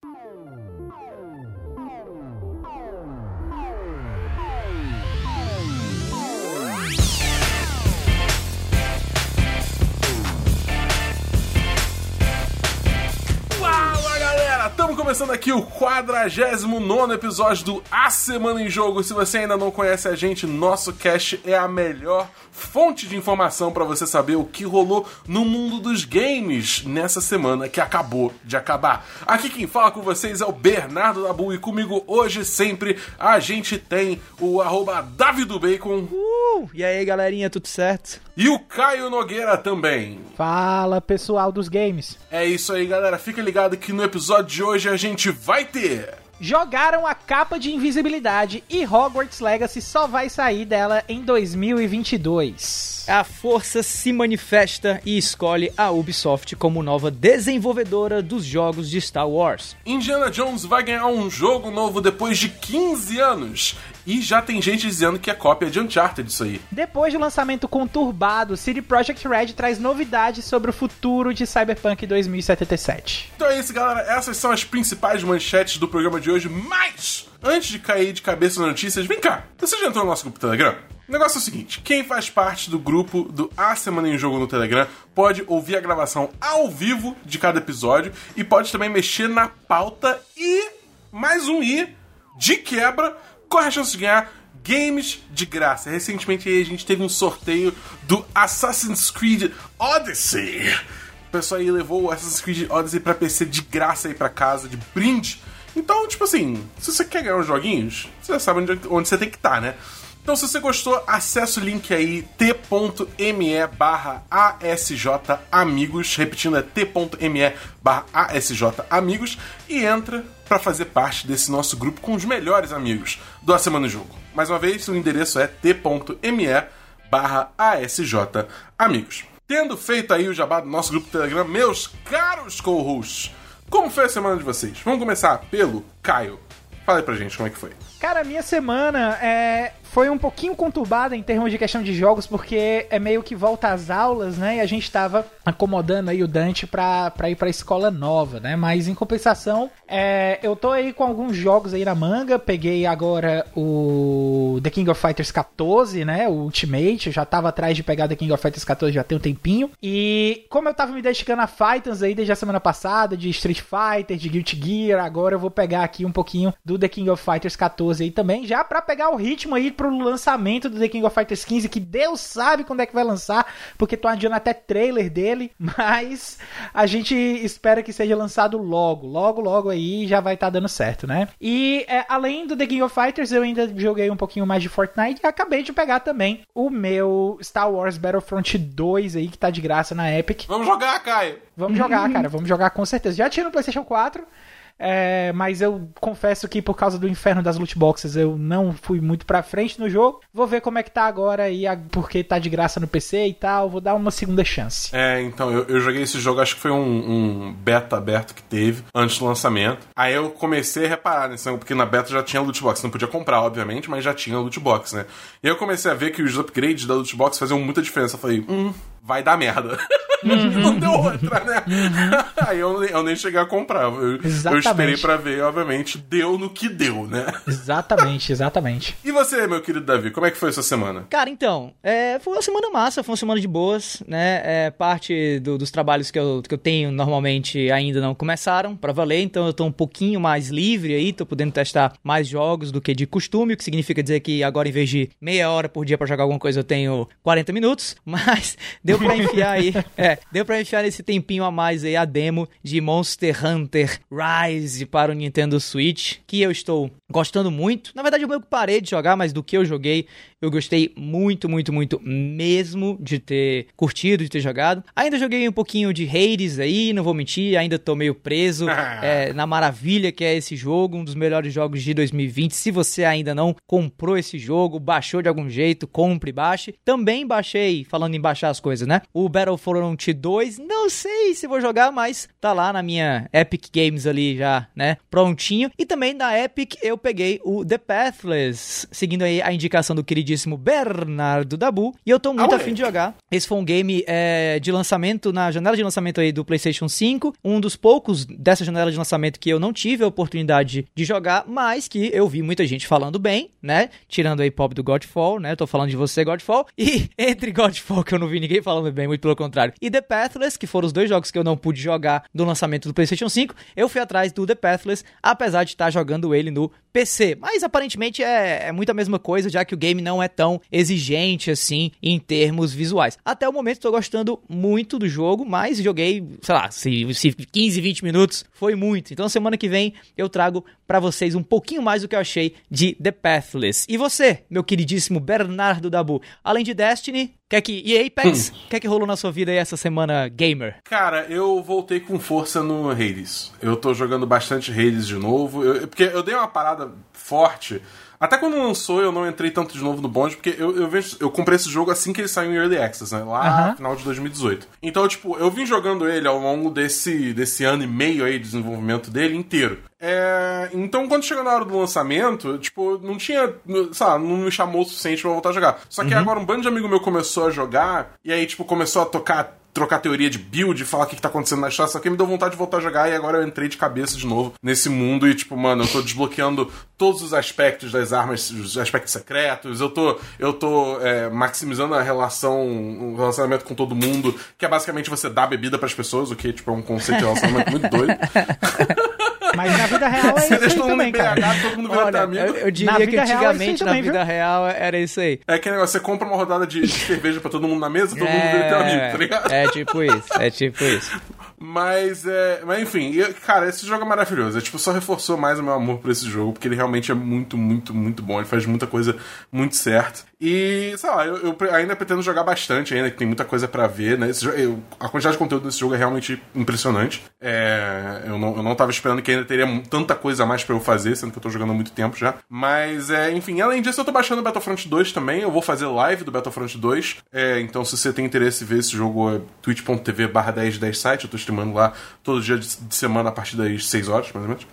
Estamos começando aqui o 49 episódio do A Semana em Jogo. Se você ainda não conhece a gente, nosso cast é a melhor fonte de informação para você saber o que rolou no mundo dos games nessa semana que acabou de acabar. Aqui quem fala com vocês é o Bernardo Dabu e comigo hoje sempre a gente tem o arroba Davidobacon. Uh, e aí galerinha, tudo certo? E o Caio Nogueira também. Fala pessoal dos games. É isso aí galera, fica ligado que no episódio de hoje a gente vai ter jogaram a capa de invisibilidade e Hogwarts Legacy só vai sair dela em 2022. A força se manifesta e escolhe a Ubisoft como nova desenvolvedora dos jogos de Star Wars. Indiana Jones vai ganhar um jogo novo depois de 15 anos. E já tem gente dizendo que é cópia de Uncharted isso aí. Depois do lançamento conturbado, CD Projekt Red traz novidades sobre o futuro de Cyberpunk 2077. Então é isso, galera. Essas são as principais manchetes do programa de hoje. Mas, antes de cair de cabeça nas notícias, vem cá. Você já entrou no nosso grupo Telegram? O negócio é o seguinte: quem faz parte do grupo do A Semana em Jogo no Telegram pode ouvir a gravação ao vivo de cada episódio e pode também mexer na pauta e mais um i de quebra corre a chance de ganhar games de graça. Recentemente a gente teve um sorteio do Assassin's Creed Odyssey. O pessoal aí levou o Assassin's Creed Odyssey pra PC de graça aí pra casa, de brinde. Então, tipo assim, se você quer ganhar uns joguinhos, você já sabe onde, onde você tem que estar, tá, né? Então, se você gostou, acesse o link aí t.me barra amigos, repetindo, é t.me barra amigos, e entra para fazer parte desse nosso grupo com os melhores amigos do A Semana Jogo. Mais uma vez, o endereço é t.me barra amigos. Tendo feito aí o jabá do nosso grupo Telegram, meus caros co-hosts, como foi a semana de vocês? Vamos começar pelo Caio. Fala aí pra gente como é que foi. Cara, minha semana é, foi um pouquinho conturbada em termos de questão de jogos, porque é meio que volta às aulas, né? E a gente tava acomodando aí o Dante pra, pra ir pra escola nova, né? Mas em compensação, é, eu tô aí com alguns jogos aí na manga. Peguei agora o The King of Fighters 14, né? O Ultimate. Eu já tava atrás de pegar The King of Fighters 14 já tem um tempinho. E como eu tava me dedicando a Fighters aí desde a semana passada, de Street Fighter, de Guilty Gear, agora eu vou pegar aqui um pouquinho do The King of Fighters 14 aí também, já pra pegar o ritmo aí pro lançamento do The King of Fighters 15, que Deus sabe quando é que vai lançar, porque tô adiando até trailer dele, mas a gente espera que seja lançado logo, logo, logo aí já vai estar tá dando certo, né? E é, além do The King of Fighters, eu ainda joguei um pouquinho mais de Fortnite e acabei de pegar também o meu Star Wars Battlefront 2 aí, que tá de graça na Epic. Vamos jogar, Caio! Vamos jogar, cara, vamos jogar com certeza. Já tinha no PlayStation 4, é, mas eu confesso que por causa do inferno das loot boxes eu não fui muito pra frente no jogo. Vou ver como é que tá agora aí, porque tá de graça no PC e tal. Vou dar uma segunda chance. É, então, eu, eu joguei esse jogo, acho que foi um, um, beta aberto que teve antes do lançamento. Aí eu comecei a reparar nisso, porque na beta já tinha loot box. Não podia comprar, obviamente, mas já tinha loot box, né? E aí eu comecei a ver que os upgrades da loot box faziam muita diferença. Eu falei, hum, vai dar merda. Uhum. não deu outra, né? Uhum. Aí eu, eu, nem cheguei a comprar. Eu, eu esperei para ver, obviamente, deu no que deu, né? Exatamente, exatamente. E você, meu querido Davi, como é que foi essa semana? Cara, então, é, foi uma semana massa, foi uma semana de boas, né? É, parte do, dos trabalhos que eu, que eu tenho normalmente ainda não começaram para valer, então eu tô um pouquinho mais livre aí, tô podendo testar mais jogos do que de costume, o que significa dizer que agora em vez de meia hora por dia para jogar alguma coisa eu tenho 40 minutos, mas deu pra enfiar aí. É, deu pra enfiar nesse tempinho a mais aí a demo de Monster Hunter Rise para o Nintendo Switch, que eu estou gostando muito. Na verdade, eu parei de jogar, mas do que eu joguei, eu gostei muito, muito, muito mesmo de ter curtido, de ter jogado. Ainda joguei um pouquinho de Hades aí, não vou mentir, ainda tô meio preso é, na maravilha que é esse jogo, um dos melhores jogos de 2020. Se você ainda não comprou esse jogo, baixou de algum jeito, compre, baixe. Também baixei, falando em baixar as coisas, né? O Battlefront 2. Não sei se vou jogar, mas tá lá na minha Epic Games ali já, né? Prontinho. E também na Epic eu peguei o The Pathless, seguindo aí a indicação do queridíssimo Bernardo Dabu. E eu tô muito afim de jogar. Esse foi um game é, de lançamento, na janela de lançamento aí do PlayStation 5. Um dos poucos dessa janela de lançamento que eu não tive a oportunidade de jogar, mas que eu vi muita gente falando bem, né? Tirando aí pop do Godfall, né? Eu tô falando de você, Godfall. E entre Godfall, que eu não vi ninguém falando bem, muito pelo contrário, e The Pathless, que foram os dois jogos que eu não pude jogar do lançamento do PlayStation 5, eu fui atrás do The Pathless, apesar de estar jogando ele no PC. Mas aparentemente é, é muito a mesma coisa, já que o game não é tão exigente assim em termos visuais. Até o momento tô gostando muito do jogo, mas joguei, sei lá, se, se 15, 20 minutos foi muito. Então semana que vem eu trago pra vocês um pouquinho mais do que eu achei de The Pathless. E você, meu queridíssimo Bernardo Dabu, além de Destiny, quer que e Apex, quer que rolou na sua vida aí essa semana gamer? Cara, eu voltei com força no Hades. Eu tô jogando bastante Hades de novo. eu- porque eu dei uma parada forte. Até quando lançou, eu não entrei tanto de novo no bonde, porque eu, eu, vejo, eu comprei esse jogo assim que ele saiu em Early Access, né? Lá no final de 2018. Então, tipo, eu vim jogando ele ao longo desse, desse ano e meio aí de desenvolvimento dele inteiro. É, então, quando chegou na hora do lançamento, tipo, não tinha. Sabe, não me chamou o suficiente pra voltar a jogar. Só que agora um bando de amigo meu começou a jogar, e aí, tipo, começou a tocar trocar teoria de build, falar o que, que tá acontecendo na história, só que me deu vontade de voltar a jogar e agora eu entrei de cabeça de novo nesse mundo e, tipo, mano, eu tô desbloqueando todos os aspectos das armas, os aspectos secretos, eu tô, eu tô é, maximizando a relação, o relacionamento com todo mundo, que é basicamente você dar bebida pras pessoas, o que, tipo, é um conceito de relacionamento muito doido. Mas na vida real é Você isso deixa aí todo mundo também, em cara. BH, todo mundo vira Olha, amigo. eu, eu diria Na que vida real, é antigamente na também, vida viu? real era isso aí. É que negócio, você compra uma rodada de, cerveja pra todo mundo na mesa, todo mundo vira teu amigo, tá ligado? é tipo isso, é tipo isso. Mas, é, mas enfim, eu- cara, esse jogo é maravilhoso. É, tipo, só reforçou mais o meu amor por esse jogo, porque ele realmente é muito, muito, muito bom. Ele faz muita coisa muito certa. E, sei lá, eu, eu ainda pretendo jogar bastante ainda, que tem muita coisa pra ver, né? Esse eu- a quantidade de conteúdo desse jogo é realmente impressionante. É, eu, não, eu não tava esperando que ainda teria tanta coisa a mais pra eu fazer, sendo que eu tô jogando há muito tempo já. Mas, é, enfim, além disso, eu tô baixando o Battlefront 2 também. Eu vou fazer live do Battlefront 2. É, então, se você tem interesse em ver esse jogo, é twitch.tv barra 1010 site. Eu tô streamando lá todo dia de, de semana a partir das 6 horas, mais ou menos.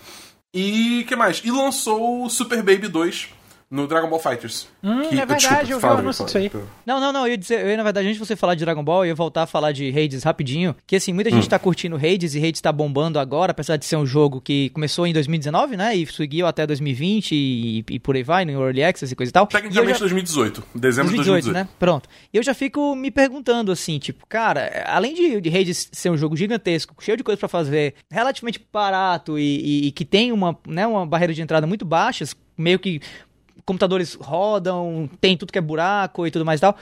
E que mais? E lançou o Super Baby 2 no Dragon Ball Fighters. Hum, Que- é verdade, desculpa, eu vi anúncio disso aí. Não, não, não, eu ia dizer, eu ia, na verdade, antes de você falar de Dragon Ball, eu ia voltar a falar de Hades rapidinho, que assim, muita Hum. gente tá curtindo Hades e Hades tá bombando agora, apesar de ser um jogo que começou em 2019, né, e seguiu até 2020 e, e por aí vai, no Early Access e coisa e tal. E eu Tecnicamente já- 2018. Dezembro de 2018, 2018. né? Pronto. E eu já fico me perguntando assim, tipo, cara, além de, de Hades ser um jogo gigantesco, cheio de coisa pra fazer, relativamente barato e, e- e que tem uma, né, uma barreira de entrada muito baixas, meio que computadores rodam, tem tudo que é buraco e tudo mais e tal.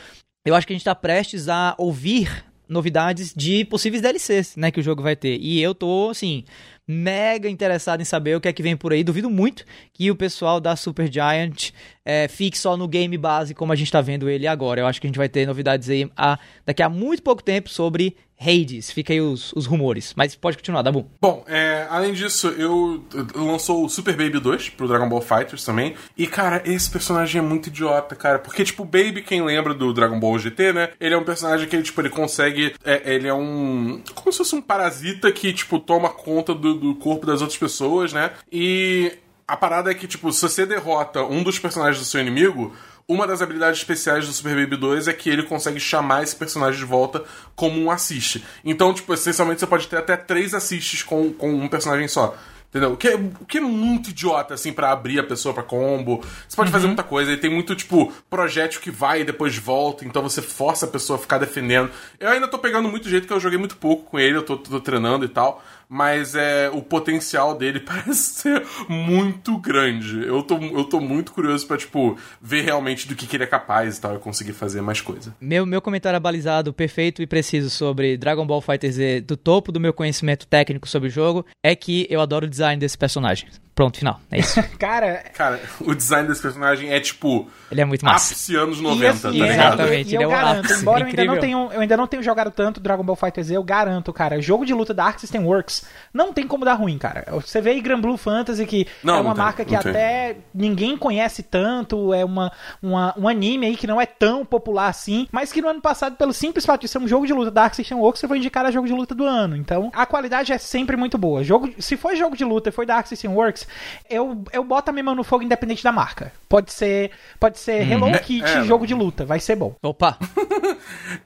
Eu acho que a gente tá prestes a ouvir novidades de possíveis DLCs, né, que o jogo vai ter. E eu tô, assim, mega interessado em saber o que é que vem por aí. Duvido muito que o pessoal da Super Giant é, fique só no game base como a gente tá vendo ele agora. Eu acho que a gente vai ter novidades aí a, daqui a muito pouco tempo sobre Hades. Fica aí os, os rumores. Mas pode continuar, Dabu. Bom, é, além disso, eu, eu lançou o Super Baby 2 pro Dragon Ball Fighters também. E, cara, esse personagem é muito idiota, cara. Porque, tipo, o Baby, quem lembra do Dragon Ball GT, né? Ele é um personagem que, tipo, ele consegue. é, ele é um. Como se fosse um parasita que, tipo, toma conta do, do corpo das outras pessoas, né? E. A parada é que, tipo, se você derrota um dos personagens do seu inimigo, uma das habilidades especiais do Super Baby 2 é que ele consegue chamar esse personagem de volta como um assist. Então, tipo, essencialmente você pode ter até três assists com, com um personagem só. Entendeu? O que, é, o que é muito idiota, assim, pra abrir a pessoa pra combo. Você pode fazer muita coisa. E tem muito, tipo, projétil que vai e depois volta. Então você força a pessoa a ficar defendendo. Eu ainda tô pegando muito jeito, que eu joguei muito pouco com ele. Eu tô, tô treinando e tal. Mas é, o potencial dele parece ser muito grande. Eu tô, eu tô muito curioso pra, tipo, ver realmente do que, que ele é capaz e tal. E conseguir fazer mais coisa. Meu, meu comentário abalizado, perfeito e preciso sobre Dragon Ball Fighter Z, do topo do meu conhecimento técnico sobre o jogo, é que eu adoro o design desse personagem. Pronto, final. É isso. Cara, Cara, o design desse personagem é tipo. Ele é muito massa. Ápice anos E 90, assim, tá é, ligado? Exatamente, E, e ele é eu um garanto, ápice, embora eu ainda, não tenha, eu ainda não tenha jogado tanto Dragon Ball Fighter Z, eu garanto, cara, jogo de luta da Arc System Works não tem como dar ruim, cara. Você vê aí Gran Blue Fantasy, que Não, é não uma tem, marca que não tem. até ninguém conhece tanto, é uma, uma- um anime aí que não é tão popular assim, mas que no ano passado, pelo simples fato de ser um jogo de luta da Arc System Works, você foi indicado a jogo de luta do ano. Então, a qualidade é sempre muito boa. Jogo, se for jogo de luta e foi da Arc System Works, eu, eu boto a minha mão no fogo independente da marca. Pode ser, pode ser Hello Kitty é, jogo de luta, vai ser bom. Opa!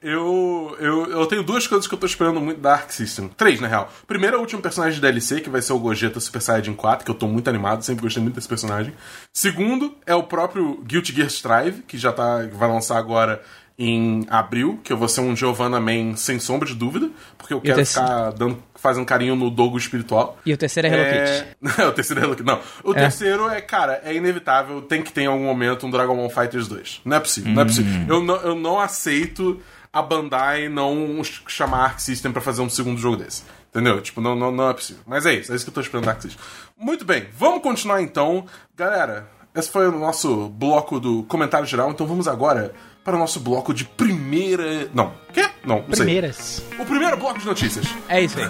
Eu, eu, eu tenho duas coisas que eu tô esperando muito da Arc System. Três, na real. Primeiro é o último personagem de DLC, que vai ser o Gogeta Super Saiyajin 4, que eu tô muito animado, sempre gostei muito desse personagem. Segundo é o próprio Guilty Gear Strive, que já tá, vai lançar agora em abril, que eu vou ser um Giovanna Man sem sombra de dúvida, porque eu quero terceiro? ficar dando, fazendo carinho no Dogo espiritual. E o terceiro é Hello Kitty. É... o terceiro é Hello Kitty. Não. O terceiro é, cara, é inevitável, tem que ter em algum momento um Dragon Ball Fighters 2. Não é possível, não é possível. Eu não, eu não aceito a Bandai não chamar Arc System pra fazer um segundo jogo desse. Entendeu? Tipo, não, não, não é possível. Mas é isso, é isso que eu tô esperando da Arc System. Muito bem, vamos continuar então. Galera, esse foi o nosso bloco do comentário geral, então vamos agora para o nosso bloco de primeira. Não. Quê? Não, não sei. Primeiras. O primeiro bloco de notícias. É isso aí.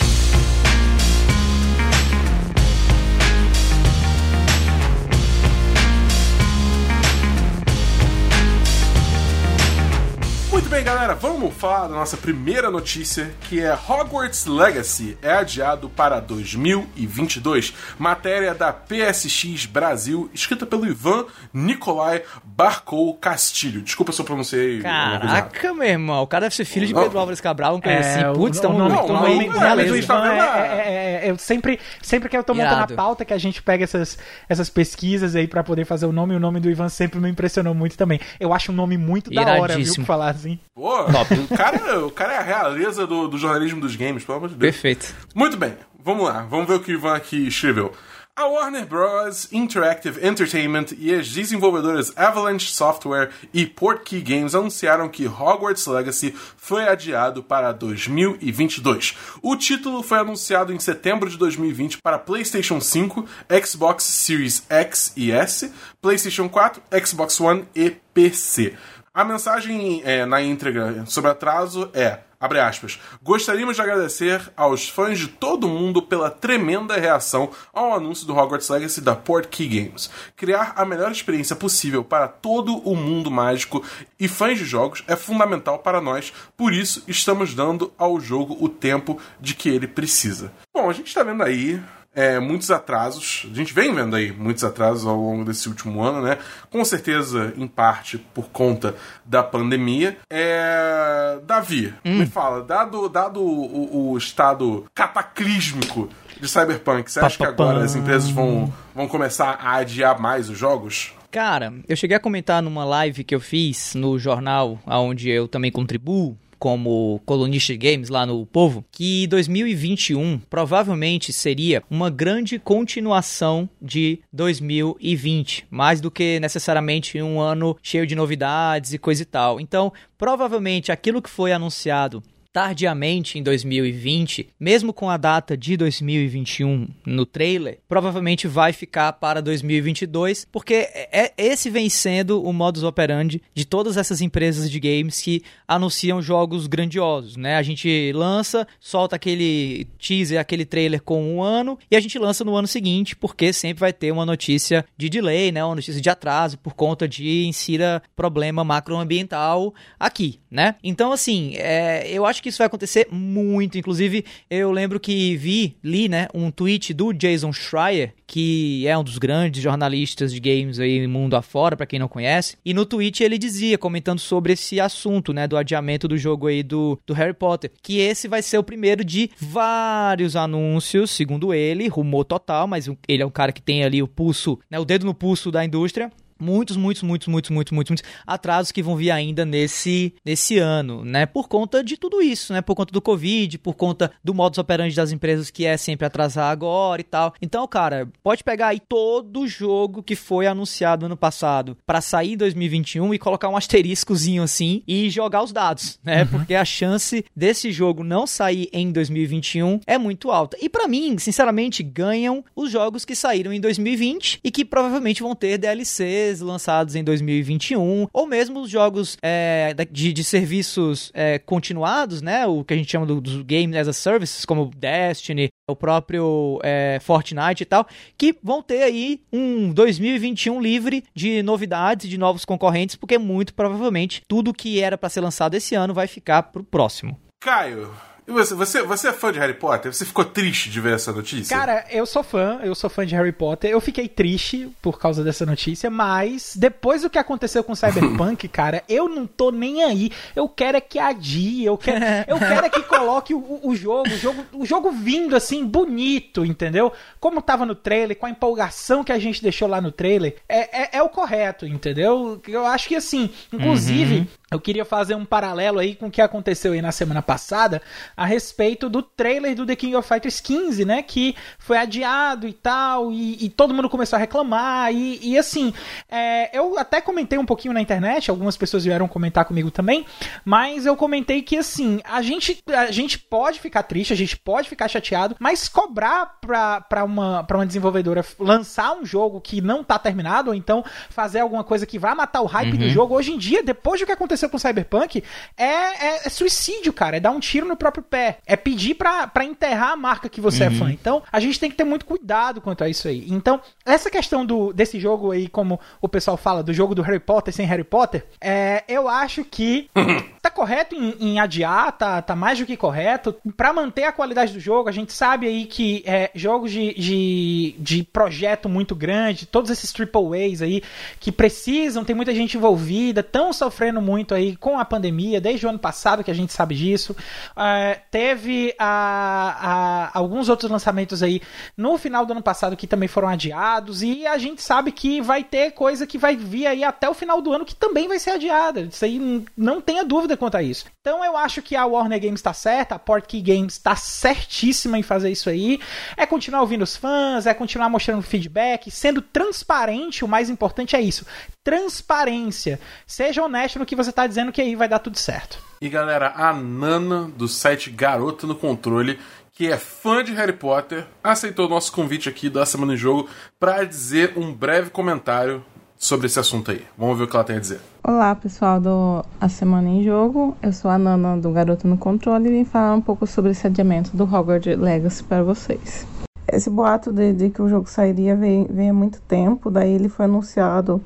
bem, galera, vamos falar da nossa primeira notícia, que é Hogwarts Legacy é adiado para 2022. Matéria da PSX Brasil, escrita pelo Ivan Nicolai Barcou Castilho. Desculpa se eu pronunciei. Caraca, meu irmão. O cara deve ser filho de Não. Pedro Álvares Cabral, uma coisa É, assim. Putz, o, tamo, o nome, não, tamo o não, aí. nome, não, o nome beleza. do A gente Ivan vendo a- é, é- é- eu sempre, sempre que eu tô montando Irado. a pauta, que a gente pega essas, essas pesquisas aí pra poder fazer o nome, e o nome do Ivan sempre me impressionou muito também. Eu acho um nome muito da hora, viu, Iradíssimo. pra falar assim. Pô, o cara, o cara é a realeza do, do jornalismo dos games, pelo amor de Deus. Perfeito. Muito bem, vamos lá, vamos ver o que o Ivan aqui escreveu. A Warner Bros. Interactive Entertainment e as desenvolvedoras Avalanche Software e Portkey Games anunciaram que Hogwarts Legacy foi adiado para 2022. O título foi anunciado em setembro de 2020 para PlayStation 5, Xbox Series X e S, PlayStation 4, Xbox One e PC. A mensagem é, na íntegra sobre atraso é Abre aspas. Gostaríamos de agradecer aos fãs de todo mundo pela tremenda reação ao anúncio do Hogwarts Legacy da Portkey Games. Criar a melhor experiência possível para todo o mundo mágico e fãs de jogos é fundamental para nós, por isso estamos dando ao jogo o tempo de que ele precisa. Bom, a gente está vendo aí é, muitos atrasos. A gente vem vendo aí muitos atrasos ao longo desse último ano, né? Com certeza, em parte, por conta da pandemia. É... Davi, me fala, dado, dado o, o estado cataclísmico de Cyberpunk, você acha que agora as empresas vão, vão começar a adiar mais os jogos? Cara, eu cheguei a comentar numa live que eu fiz no jornal, onde eu também contribuo como colunista de games lá no Povo, que 2021 provavelmente seria uma grande continuação de 2020, mais do que necessariamente um ano cheio de novidades e coisa e tal. Então, provavelmente aquilo que foi anunciado tardiamente em 2020, mesmo com a data de 2021 no trailer, provavelmente vai ficar para 2022, porque é, esse vem sendo o modus operandi de todas essas empresas de games que anunciam jogos grandiosos, né? A gente lança, solta aquele teaser, aquele trailer com um ano e a gente lança no ano seguinte, porque sempre vai ter uma notícia de delay, né? Uma notícia de atraso por conta de insira problema macroambiental aqui, né? Então, assim, é, eu acho que isso vai acontecer muito. Inclusive, eu lembro que vi, li, né, um tweet do Jason Schreier, que é um dos grandes jornalistas de games aí mundo afora, para quem não conhece. E no tweet ele dizia, comentando sobre esse assunto, né, do adiamento do jogo aí do, do Harry Potter, que esse vai ser o primeiro de vários anúncios, segundo ele, rumor total, mas ele é um cara que tem ali o pulso, né, o dedo no pulso da indústria muitos, muitos, muitos, muitos, muitos, muitos, muitos atrasos que vão vir ainda nesse, nesse ano, né? Por conta de tudo isso, né? Por conta do Covid, por conta do modus operandi das empresas que é sempre atrasar agora e tal. Então, cara, pode pegar aí todo jogo que foi anunciado ano passado para sair em 2021 e colocar um asteriscozinho assim e jogar os dados, né? Uhum. Porque a chance desse jogo não sair em 2021 é muito alta. E para mim, sinceramente, ganham os jogos que saíram em 2020 e que provavelmente vão ter DLCs lançados em 2021 ou mesmo os jogos é, de, de, serviços é, continuados, né? O que a gente chama dos do Games as a Service, como Destiny, o próprio é, Fortnite e tal, que vão ter aí um 2021 livre de novidades, de novos concorrentes, porque muito provavelmente tudo que era para ser lançado esse ano vai ficar pro próximo. Caio, e você, você, você é fã de Harry Potter? Você ficou triste de ver essa notícia? Cara, eu sou fã, eu sou fã de Harry Potter. Eu fiquei triste por causa dessa notícia, mas depois do que aconteceu com Cyberpunk, cara, eu não tô nem aí. Eu quero é que adie, eu quero, eu quero é que coloque o, o, jogo, o jogo, o jogo vindo assim, bonito, entendeu? Como tava no trailer, com a empolgação que a gente deixou lá no trailer, é, é, é o correto, entendeu? Eu acho que assim, inclusive, uhum. eu queria fazer um paralelo aí com o que aconteceu aí na semana passada a respeito do trailer do The King of Fighters 15, né? Que foi adiado e tal, e, e todo mundo começou a reclamar. E, e assim, é, eu até comentei um pouquinho na internet, algumas pessoas vieram comentar comigo também, mas eu comentei que assim, a gente, a gente pode ficar triste, a gente pode ficar chateado, mas cobrar pra, pra, uma, pra uma desenvolvedora lançar um jogo que não tá terminado, ou então fazer alguma coisa que vai matar o hype uhum. do jogo, hoje em dia, depois do que aconteceu com Cyberpunk, é, é, é suicídio, cara. É dar um tiro no próprio pé. É pedir pra, enterrar a marca que você é uhum. é fã. Então, a gente tem que ter muito cuidado quanto a isso aí. Então, essa questão do, desse jogo aí, como o pessoal fala, do jogo do Harry Potter sem Harry Potter, é, eu acho que tá correto em, em, adiar, tá, tá mais do que correto. para manter a qualidade do jogo, a gente sabe aí que é, jogos de, de, de projeto muito grande, todos esses triple A's aí, que precisam, tem muita gente envolvida, estão sofrendo muito aí com a pandemia, desde o ano passado que a gente sabe disso. É, teve a, a, alguns outros lançamentos aí no final do ano passado que também foram adiados, e a gente sabe que vai ter coisa que vai vir aí até o final do ano que também vai ser adiada. Isso aí não tenha dúvida quanto a isso. Então eu acho que a Warner Games está certa, a Portkey Games está certíssima em fazer isso aí. É continuar ouvindo os fãs, é continuar mostrando feedback, sendo transparente, o mais importante é isso. Transparência. Seja honesto no que você está dizendo que aí vai dar tudo certo. E galera, a Nana do site Garota no Controle, que é fã de Harry Potter, aceitou o nosso convite aqui da Semana em Jogo para dizer um breve comentário sobre esse assunto aí. Vamos ver o que ela tem a dizer. Olá, pessoal do A Semana em Jogo. Eu sou a Nana do Garota no Controle e vim falar um pouco sobre esse adiamento do Hogwarts Legacy para vocês. Esse boato de, de, que o jogo sairia vem, vem há muito tempo, daí ele foi anunciado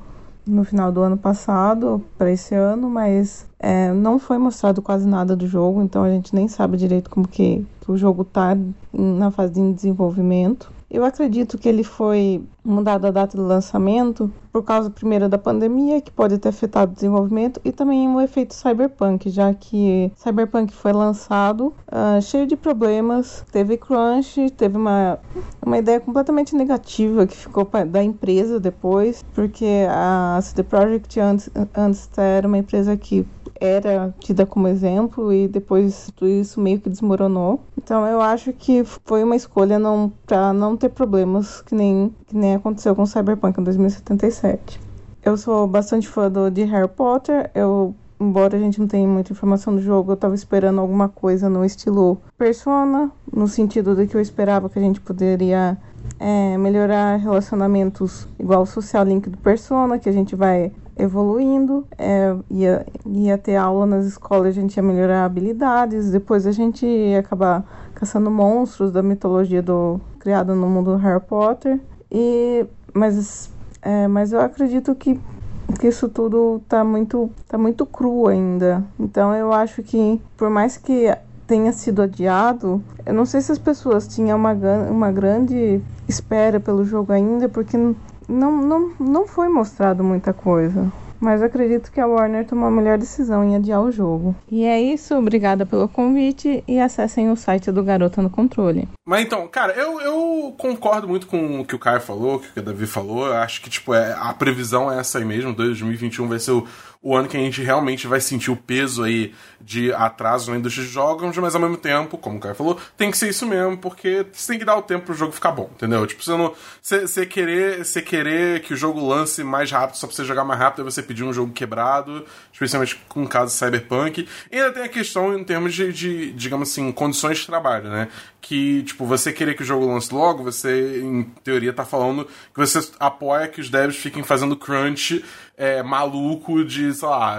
no final do ano passado para esse ano, mas é, não foi mostrado quase nada do jogo, então a gente nem sabe direito como que, o jogo está na fase de desenvolvimento. Eu acredito que ele foi mudado a data do lançamento por causa, primeiro, da pandemia, que pode ter afetado o desenvolvimento, e também o efeito Cyberpunk, já que Cyberpunk foi lançado uh, cheio de problemas, teve crunch, teve uma, uma ideia completamente negativa que ficou da empresa depois, porque a CD Projekt antes, antes era uma empresa que era tida como exemplo e depois tudo isso meio que desmoronou. Então eu acho que foi uma escolha não para não ter problemas que nem que nem aconteceu com Cyberpunk em 2077. Eu sou bastante fã do, de Harry Potter. Eu embora a gente não tenha muita informação do jogo, eu tava esperando alguma coisa no estilo Persona, no sentido de que eu esperava que a gente poderia é, melhorar relacionamentos igual o Social Link do Persona, que a gente vai evoluindo, é, ia, ia ter aula nas escolas, a gente ia melhorar habilidades, depois a gente ia acabar caçando monstros da mitologia do criado no mundo do Harry Potter. E, mas, é, mas eu acredito que, que isso tudo tá muito, tá muito cru ainda. Então eu acho que, por mais que tenha sido adiado, eu não sei se as pessoas tinham uma, uma grande espera pelo jogo ainda, porque não, não, não foi mostrado muita coisa. mas acredito que a Warner tomou a melhor decisão em adiar o jogo. E é isso, obrigada pelo convite e acessem o site do Garota no Controle. Mas então, cara, eu, eu concordo muito com o que o Caio falou, o que o Davi falou. Eu acho que, tipo, é, a previsão é essa aí mesmo. 2021 vai ser o, o ano que a gente realmente vai sentir o peso aí de atraso na indústria de jogos, mas ao mesmo tempo, como o Caio falou, tem que ser isso mesmo, porque você tem que dar o tempo pro jogo ficar bom, entendeu? Tipo, você não. Você, querer, querer que o jogo lance mais rápido só pra você jogar mais rápido, aí você pedir um jogo quebrado, especialmente com o caso Cyberpunk. E ainda tem a questão em termos de, de, digamos assim, condições de trabalho, né? Que, tipo, você querer que o jogo lance logo, você, em teoria, tá falando que você apoia que os devs fiquem fazendo crunch é, maluco de, sei lá,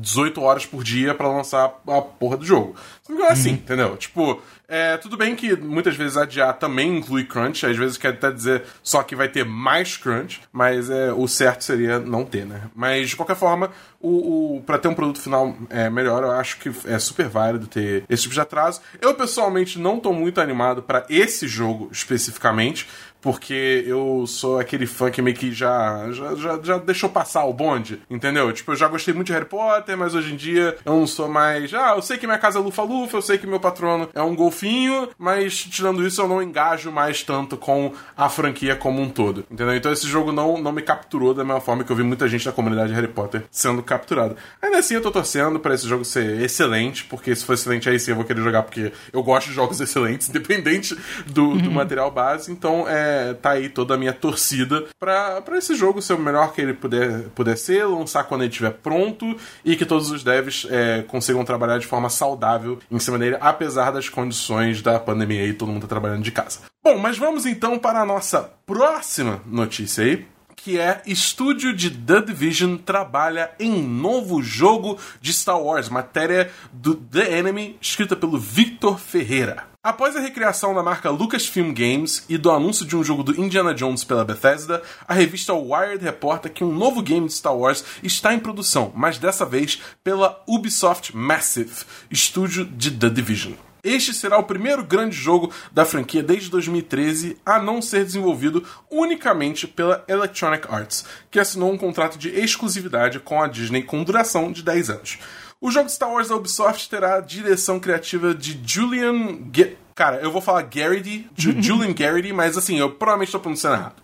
18 horas por dia para lançar a porra do jogo. Não é assim, uhum. entendeu? Tipo, é, tudo bem que muitas vezes adiar também inclui crunch, às vezes quer até dizer só que vai ter mais crunch, mas é, o certo seria não ter, né? Mas de qualquer forma, o, o para ter um produto final é, melhor, eu acho que é super válido ter esse tipo de atraso. Eu pessoalmente não tô muito animado para esse jogo especificamente porque eu sou aquele fã que meio que já, já, já, já, deixou passar o bonde, entendeu? Tipo, eu já gostei muito de Harry Potter, mas hoje em dia eu não sou mais. Ah, eu sei que minha casa é lufa-lufa, eu sei que meu patrono é um golfinho, mas tirando isso eu não engajo mais tanto com a franquia como um todo, entendeu? Então esse jogo não, não me capturou da mesma forma que eu vi muita gente da comunidade de Harry Potter sendo capturada. Ainda assim eu tô torcendo para esse jogo ser excelente, porque se for excelente aí sim eu vou querer jogar, porque eu gosto de jogos excelentes, independente do, do uhum. material base, então é tá aí toda a minha torcida para esse jogo ser o melhor que ele puder, puder ser, lançar quando ele estiver pronto e que todos os devs é, consigam trabalhar de forma saudável em cima dele, apesar das condições da pandemia e todo mundo tá trabalhando de casa. Bom, mas vamos então para a nossa próxima notícia aí que é estúdio de The Division trabalha em novo jogo de Star Wars, matéria do The Enemy, escrita pelo Victor Ferreira. Após a recriação da marca Lucasfilm Games e do anúncio de um jogo do Indiana Jones pela Bethesda, a revista Wired reporta que um novo game de Star Wars está em produção, mas dessa vez pela Ubisoft Massive, estúdio de The Division. Este será o primeiro grande jogo da franquia desde 2013 a não ser desenvolvido unicamente pela Electronic Arts, que assinou um contrato de exclusividade com a Disney com duração de 10 anos. O jogo Star Wars da Ubisoft terá a direção criativa de Julian. Ge Cara, eu vou falar Garrity, Julian Garrity, mas assim, eu provavelmente estou pronunciando errado.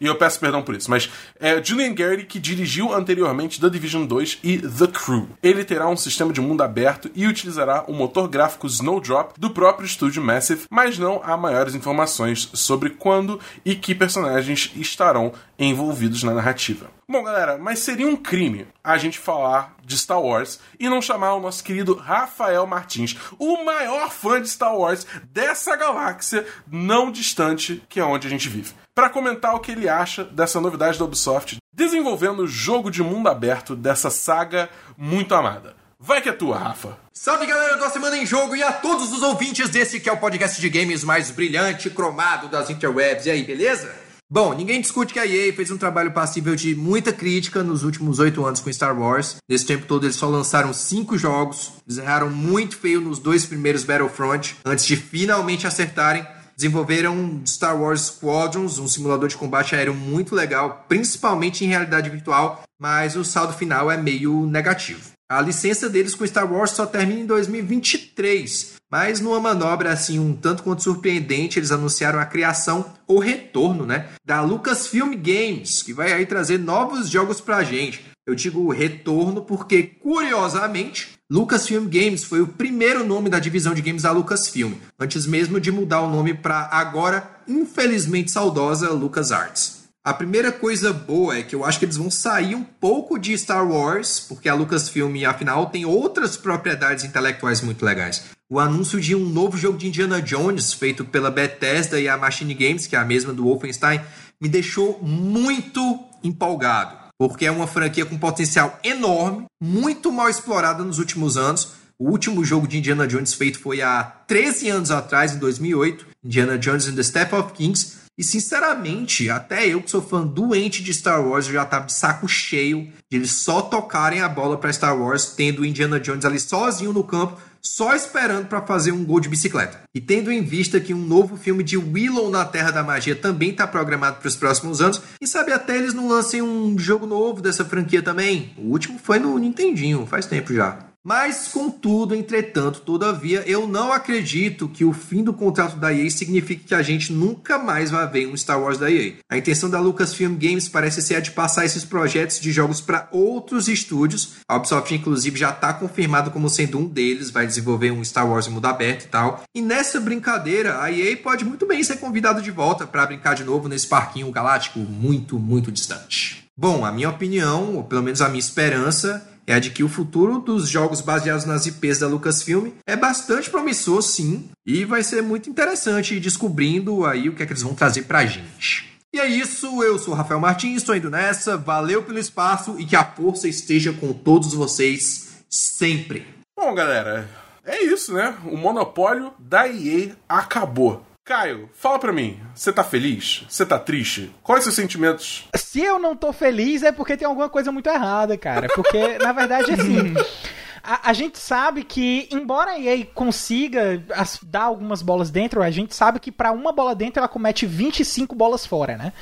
E eu, eu, peço perdão por isso. Mas é Julian Garrity que dirigiu anteriormente The Division 2 e The Crew. Ele terá um sistema de mundo aberto e utilizará o motor gráfico Snowdrop do próprio estúdio Massive, mas não há maiores informações sobre quando e que personagens estarão envolvidos na narrativa. Bom, galera, mas seria um crime a gente falar de Star Wars e não chamar o nosso querido Rafael Martins, o maior fã de Star Wars dessa galáxia não distante que é onde a gente vive, para comentar o que ele acha dessa novidade da Ubisoft desenvolvendo o jogo de mundo aberto dessa saga muito amada. Vai que é tua, Rafa. Salve galera do Semana em Jogo e a todos os ouvintes desse que é o podcast de games mais brilhante cromado das interwebs. E aí, beleza? Bom, ninguém discute que a EA fez um trabalho passível de muita crítica nos últimos oito anos com Star Wars. Nesse tempo todo eles só lançaram cinco jogos, eles erraram muito feio nos dois primeiros Battlefront, antes de finalmente acertarem. Desenvolveram Star Wars Squadrons, um simulador de combate aéreo muito legal, principalmente em realidade virtual, mas o saldo final é meio negativo. A licença deles com Star Wars só termina em 2023, mas numa manobra assim um tanto quanto surpreendente, eles anunciaram a criação ou retorno, né, da Lucasfilm Games, que vai aí trazer novos jogos pra gente. Eu digo retorno porque curiosamente, Lucasfilm Games foi o primeiro nome da divisão de games da Lucasfilm, antes mesmo de mudar o nome para agora infelizmente saudosa LucasArts. A primeira coisa boa é que eu acho que eles vão sair um pouco de Star Wars, porque a Lucasfilm, afinal, tem outras propriedades intelectuais muito legais. O anúncio de um novo jogo de Indiana Jones, feito pela Bethesda e a Machine Games, que é a mesma do Wolfenstein, me deixou muito empolgado, porque é uma franquia com potencial enorme, muito mal explorada nos últimos anos. O último jogo de Indiana Jones feito foi há 13 anos atrás, em 2008, Indiana Jones and the Step of Kings, E sinceramente, até eu que sou fã doente de Star Wars, já tava de saco cheio de eles só tocarem a bola para Star Wars, tendo o Indiana Jones ali sozinho no campo, só esperando para fazer um gol de bicicleta. E tendo em vista que um novo filme de Willow na Terra da Magia também está programado para os próximos anos, e sabe até eles não lancem um jogo novo dessa franquia também. O último foi no Nintendinho, faz tempo já. Mas, contudo, entretanto, todavia, eu não acredito que o fim do contrato da EA signifique que a gente nunca mais vai ver um Star Wars da EA. A intenção da Lucasfilm Games parece ser a de passar esses projetos de jogos para outros estúdios. A Ubisoft, inclusive, já está confirmado como sendo um deles, vai desenvolver um Star Wars em mundo aberto e tal. E nessa brincadeira, a EA pode muito bem ser convidado de volta para brincar de novo nesse parquinho galáctico muito, muito distante. Bom, a minha opinião, ou pelo menos a minha esperança, é a de que o futuro dos jogos baseados nas IPs da Lucasfilm é bastante promissor, sim, e vai ser muito interessante ir descobrindo aí o que é que eles vão trazer pra gente. E é isso, eu sou o Rafael Martins, estou indo nessa, valeu pelo espaço e que a força esteja com todos vocês sempre. Bom, galera, é isso, né? O monopólio da EA acabou. Caio, fala pra mim, você tá feliz? Você tá triste? Quais seus sentimentos? Se eu não tô feliz é porque tem alguma coisa muito errada, cara. Porque, na verdade, assim. A, a, gente sabe que, embora a EA consiga as, dar algumas bolas dentro, a gente sabe que para uma bola dentro ela comete 25 bolas fora, né?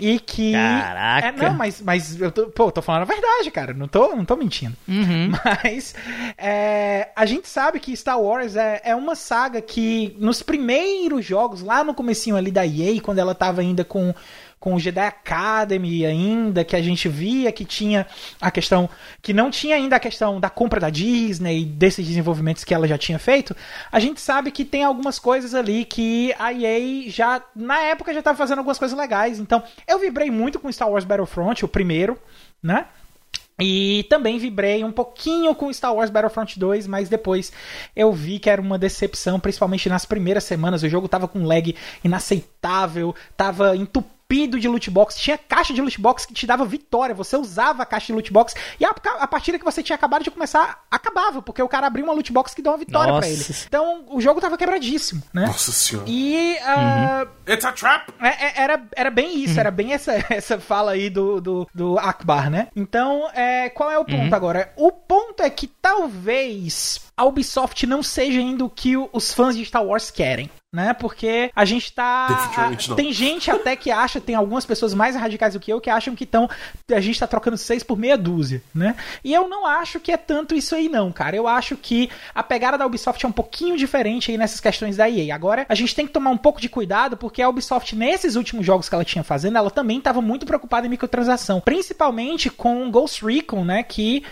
E que. Caraca! É, não, mas, mas eu tô, pô, tô falando a verdade, cara. Não tô, não tô mentindo. Uhum. Mas é, a gente sabe que Star Wars é, é uma saga que nos primeiros jogos, lá no comecinho ali da EA, quando ela tava ainda com com o Jedi Academy ainda, que a gente via que tinha a questão. que não tinha ainda a questão da compra da Disney, desses desenvolvimentos que ela já tinha feito, a gente sabe que tem algumas coisas ali que a EA já, na época, já estava fazendo algumas coisas legais. Então, eu vibrei muito com Star Wars Battlefront, o primeiro, né? E também vibrei um pouquinho com Star Wars Battlefront 2, mas depois eu vi que era uma decepção, principalmente nas primeiras semanas. O jogo tava com lag inaceitável, tava entupido entupido de loot box. Tinha caixa de loot box que te dava vitória. Você usava a caixa de loot box e a, a partida que você tinha acabado de começar acabava, porque o cara abriu uma loot box que deu uma vitória para ele. Então o jogo tava quebradíssimo, né? Nossa senhora. E. Uh, uhum. It's a trap! É, é, era, era bem isso, uhum. era bem essa, essa fala aí do, do, do Akbar, né? Então, é, qual é o ponto uhum. agora? O ponto é que talvez a Ubisoft não seja ainda o que os fãs de Star Wars querem né? Porque a gente tá. A, tem gente até que acha, tem algumas pessoas mais radicais do que eu que acham que estão. A gente tá trocando seis por meia dúzia, né? E eu não acho que é tanto isso aí, não, cara. Eu acho que a pegada da Ubisoft é um pouquinho diferente aí nessas questões da EA. Agora, a gente tem que tomar um pouco de cuidado, porque a Ubisoft, nesses últimos jogos que ela tinha fazendo, ela também estava muito preocupada em microtransação. Principalmente com Ghost Recon, né? Que,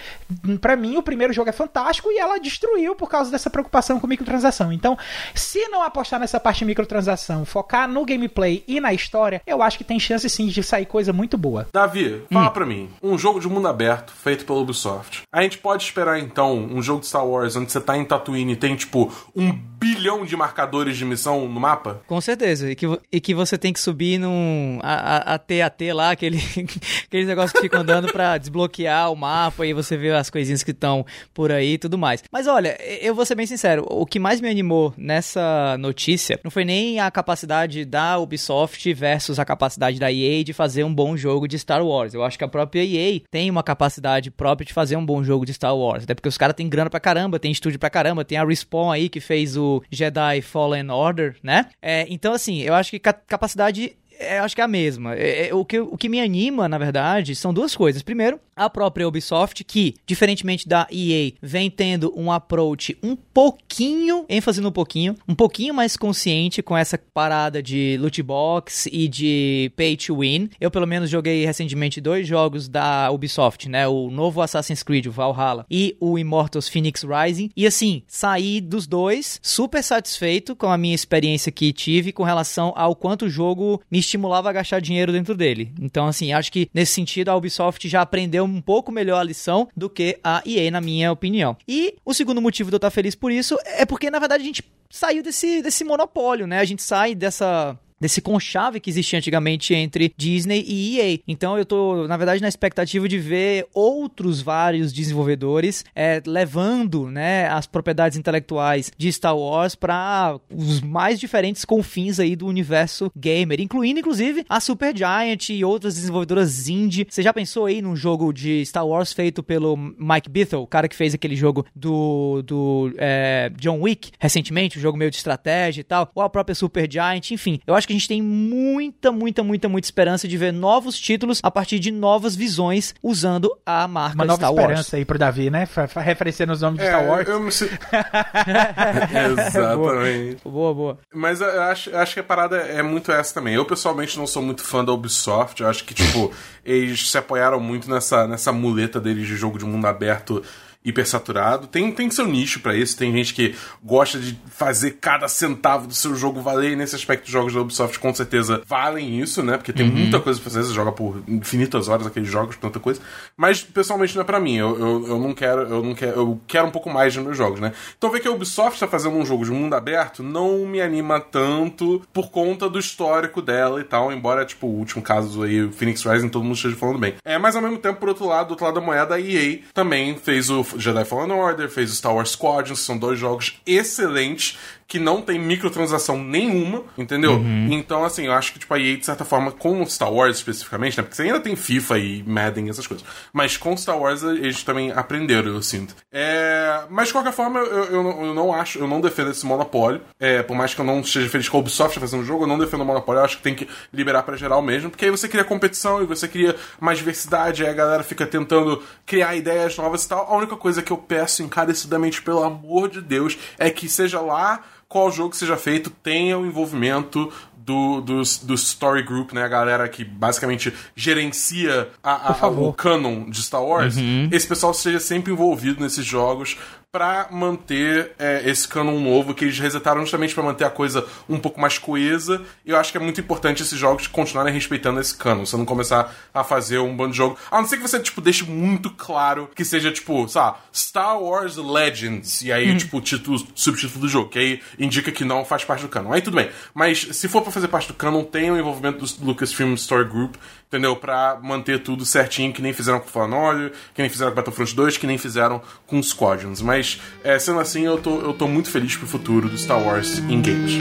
para mim, o primeiro jogo é fantástico e ela destruiu por causa dessa preocupação com microtransação. Então, se não apostar nessa parte de microtransação, focar no gameplay e na história, eu acho que tem chance sim de sair coisa muito boa. Davi, fala hum. pra mim. Um jogo de mundo aberto feito pela Ubisoft. A gente pode esperar então um jogo de Star Wars onde você tá em Tatooine e tem tipo um bilhão de marcadores de missão no mapa? Com certeza. E que, e que você tem que subir num AT-AT lá, aquele, aqueles negócios que ficam andando pra desbloquear o mapa e você vê as coisinhas que estão por aí e tudo mais. Mas olha, eu vou ser bem sincero, o que mais me animou nessa notícia não foi nem a capacidade da Ubisoft versus a capacidade da EA de fazer um bom jogo de Star Wars. Eu acho que a própria EA tem uma capacidade própria de fazer um bom jogo de Star Wars. Até porque os caras têm grana pra caramba, tem estúdio pra caramba, tem a Respawn aí que fez o Jedi Fallen Order, né? É, então, assim, eu acho que capacidade é, acho que é a mesma. É, é, o, que, o que me anima, na verdade, são duas coisas. Primeiro, a própria Ubisoft, que, diferentemente da EA, vem tendo um approach um pouquinho, ênfase no pouquinho, um pouquinho mais consciente com essa parada de loot box e de pay to win. Eu, pelo menos, joguei recentemente dois jogos da Ubisoft, né? O novo Assassin's Creed, o Valhalla, e o Immortals Phoenix Rising. E, assim, saí dos dois super satisfeito com a minha experiência que tive com relação ao quanto o jogo me estimulava a gastar dinheiro dentro dele. Então, assim, acho que nesse sentido a Ubisoft já aprendeu um pouco melhor a lição do que a EA, na minha opinião. E o segundo motivo de eu estar feliz por isso é porque, na verdade, a gente saiu desse, desse monopólio, né? A gente sai dessa desse conchave que existia antigamente entre Disney e EA. Então eu tô, na verdade, na expectativa de ver outros vários desenvolvedores é, levando né, as propriedades intelectuais de Star Wars para os mais diferentes confins aí do universo gamer, incluindo inclusive a Supergiant e outras desenvolvedoras indie. Você já pensou aí num jogo de Star Wars feito pelo Mike Bithell, o cara que fez aquele jogo do, do é, John Wick recentemente, um jogo meio de estratégia e tal, ou a própria Supergiant, enfim. Eu acho que a gente tem muita, muita, muita, muita esperança de ver novos títulos a partir de novas visões usando a marca Uma nova Star Wars. esperança aí pro Davi, né? Referenciando os nomes de É, Star Wars. eu me sinto- Exatamente. Boa, boa. Mas eu acho, eu acho que a parada é muito essa também. Eu, pessoalmente, não sou muito fã da Ubisoft. Eu acho que, tipo, eles se apoiaram muito nessa, nessa muleta deles de jogo de mundo aberto hipersaturado. Tem, tem seu nicho pra isso. Tem gente que gosta de fazer cada centavo do seu jogo valer. E nesse aspecto, os jogos da Ubisoft com certeza valem isso, né? Porque tem muita coisa pra fazer. Você joga por infinitas horas aqueles jogos, tanta coisa. Mas, pessoalmente, não é pra mim. Eu, eu, eu não quero, eu não quero, eu quero um pouco mais nos meus jogos, né? Então ver que a Ubisoft tá fazendo um jogo de mundo aberto não me anima tanto por conta do histórico dela e tal, embora, tipo, o último caso aí, o Phoenix Rising, todo mundo esteja falando bem. É, mas ao mesmo tempo, por outro lado, do outro lado da moeda, a EA também fez o Jedi Fallen Order, fez Star Wars Squadrons, são dois jogos excelentes que não tem microtransação nenhuma, entendeu? Então, assim, eu acho que, tipo, a EA, de certa forma, com Star Wars especificamente, né? Porque você ainda tem FIFA e Madden e essas coisas. Mas com Star Wars, eles também aprenderam, eu sinto. É... Mas, de qualquer forma, eu, eu, não, eu não acho, eu não defendo esse monopólio. É, por mais que eu não esteja feliz com a Ubisoft fazendo um jogo, eu não defendo o monopólio. Eu acho que tem que liberar pra geral mesmo. Porque aí você cria competição e você cria mais diversidade. Aí a galera fica tentando criar ideias novas e tal. A única coisa que eu peço encarecidamente, pelo amor de Deus, é que seja lá qual jogo que seja feito tenha o envolvimento do, do, do Story Group, né? A galera que basicamente gerencia a, a- favor. o canon de Star Wars. Esse pessoal seja sempre envolvido nesses jogos pra manter é, esse canon novo que eles resetaram justamente pra manter a coisa um pouco mais coesa. E eu acho que é muito importante esses jogos continuarem respeitando esse canon. Você não começar a fazer um bando de jogo. A não ser que você, tipo, deixe muito claro que seja, tipo, sei lá, Star Wars Legends. E aí, tipo, o título, subtítulo do jogo. Que aí indica que não faz parte do canon. Aí tudo bem. Mas se for pra fazer parte do canon, tem o envolvimento do Lucasfilm Story Group, entendeu? Pra manter tudo certinho, que nem fizeram com Fallen Order, que nem fizeram com Battlefront 2, que nem fizeram com Squadrons. Mas, é, sendo assim, eu tô, eu tô muito feliz pro futuro do Star Wars em games.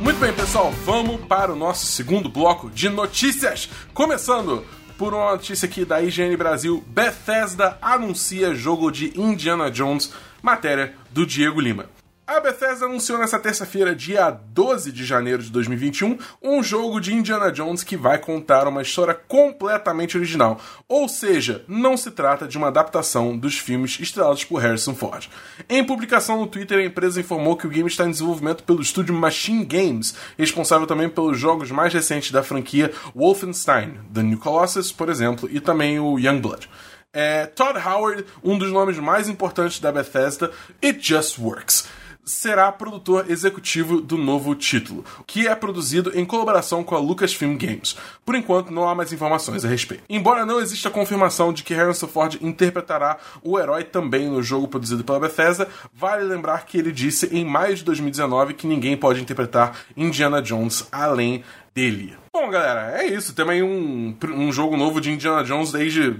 Muito bem, pessoal, vamos para o nosso segundo bloco de notícias. Começando por uma notícia aqui da IGN Brasil: Bethesda anuncia jogo de Indiana Jones, matéria do Diego Lima. A Bethesda anunciou nessa terça-feira, dia 12 de janeiro de 2021, um jogo de Indiana Jones que vai contar uma história completamente original. Ou seja, não se trata de uma adaptação dos filmes estrelados por Harrison Ford. Em publicação no Twitter, a empresa informou que o game está em desenvolvimento pelo estúdio Machine Games, responsável também pelos jogos mais recentes da franquia Wolfenstein, The New Colossus, por exemplo, e também o Youngblood. É, Todd Howard, um dos nomes mais importantes da Bethesda, It Just Works será produtor executivo do novo título, que é produzido em colaboração com a Lucasfilm Games. Por enquanto, não há mais informações a respeito. Embora não exista confirmação de que Harrison Ford interpretará o herói também no jogo produzido pela Bethesda, vale lembrar que ele disse em maio de 2019 que ninguém pode interpretar Indiana Jones além dele. Bom, galera, é isso. Temos aí um, um jogo novo de Indiana Jones desde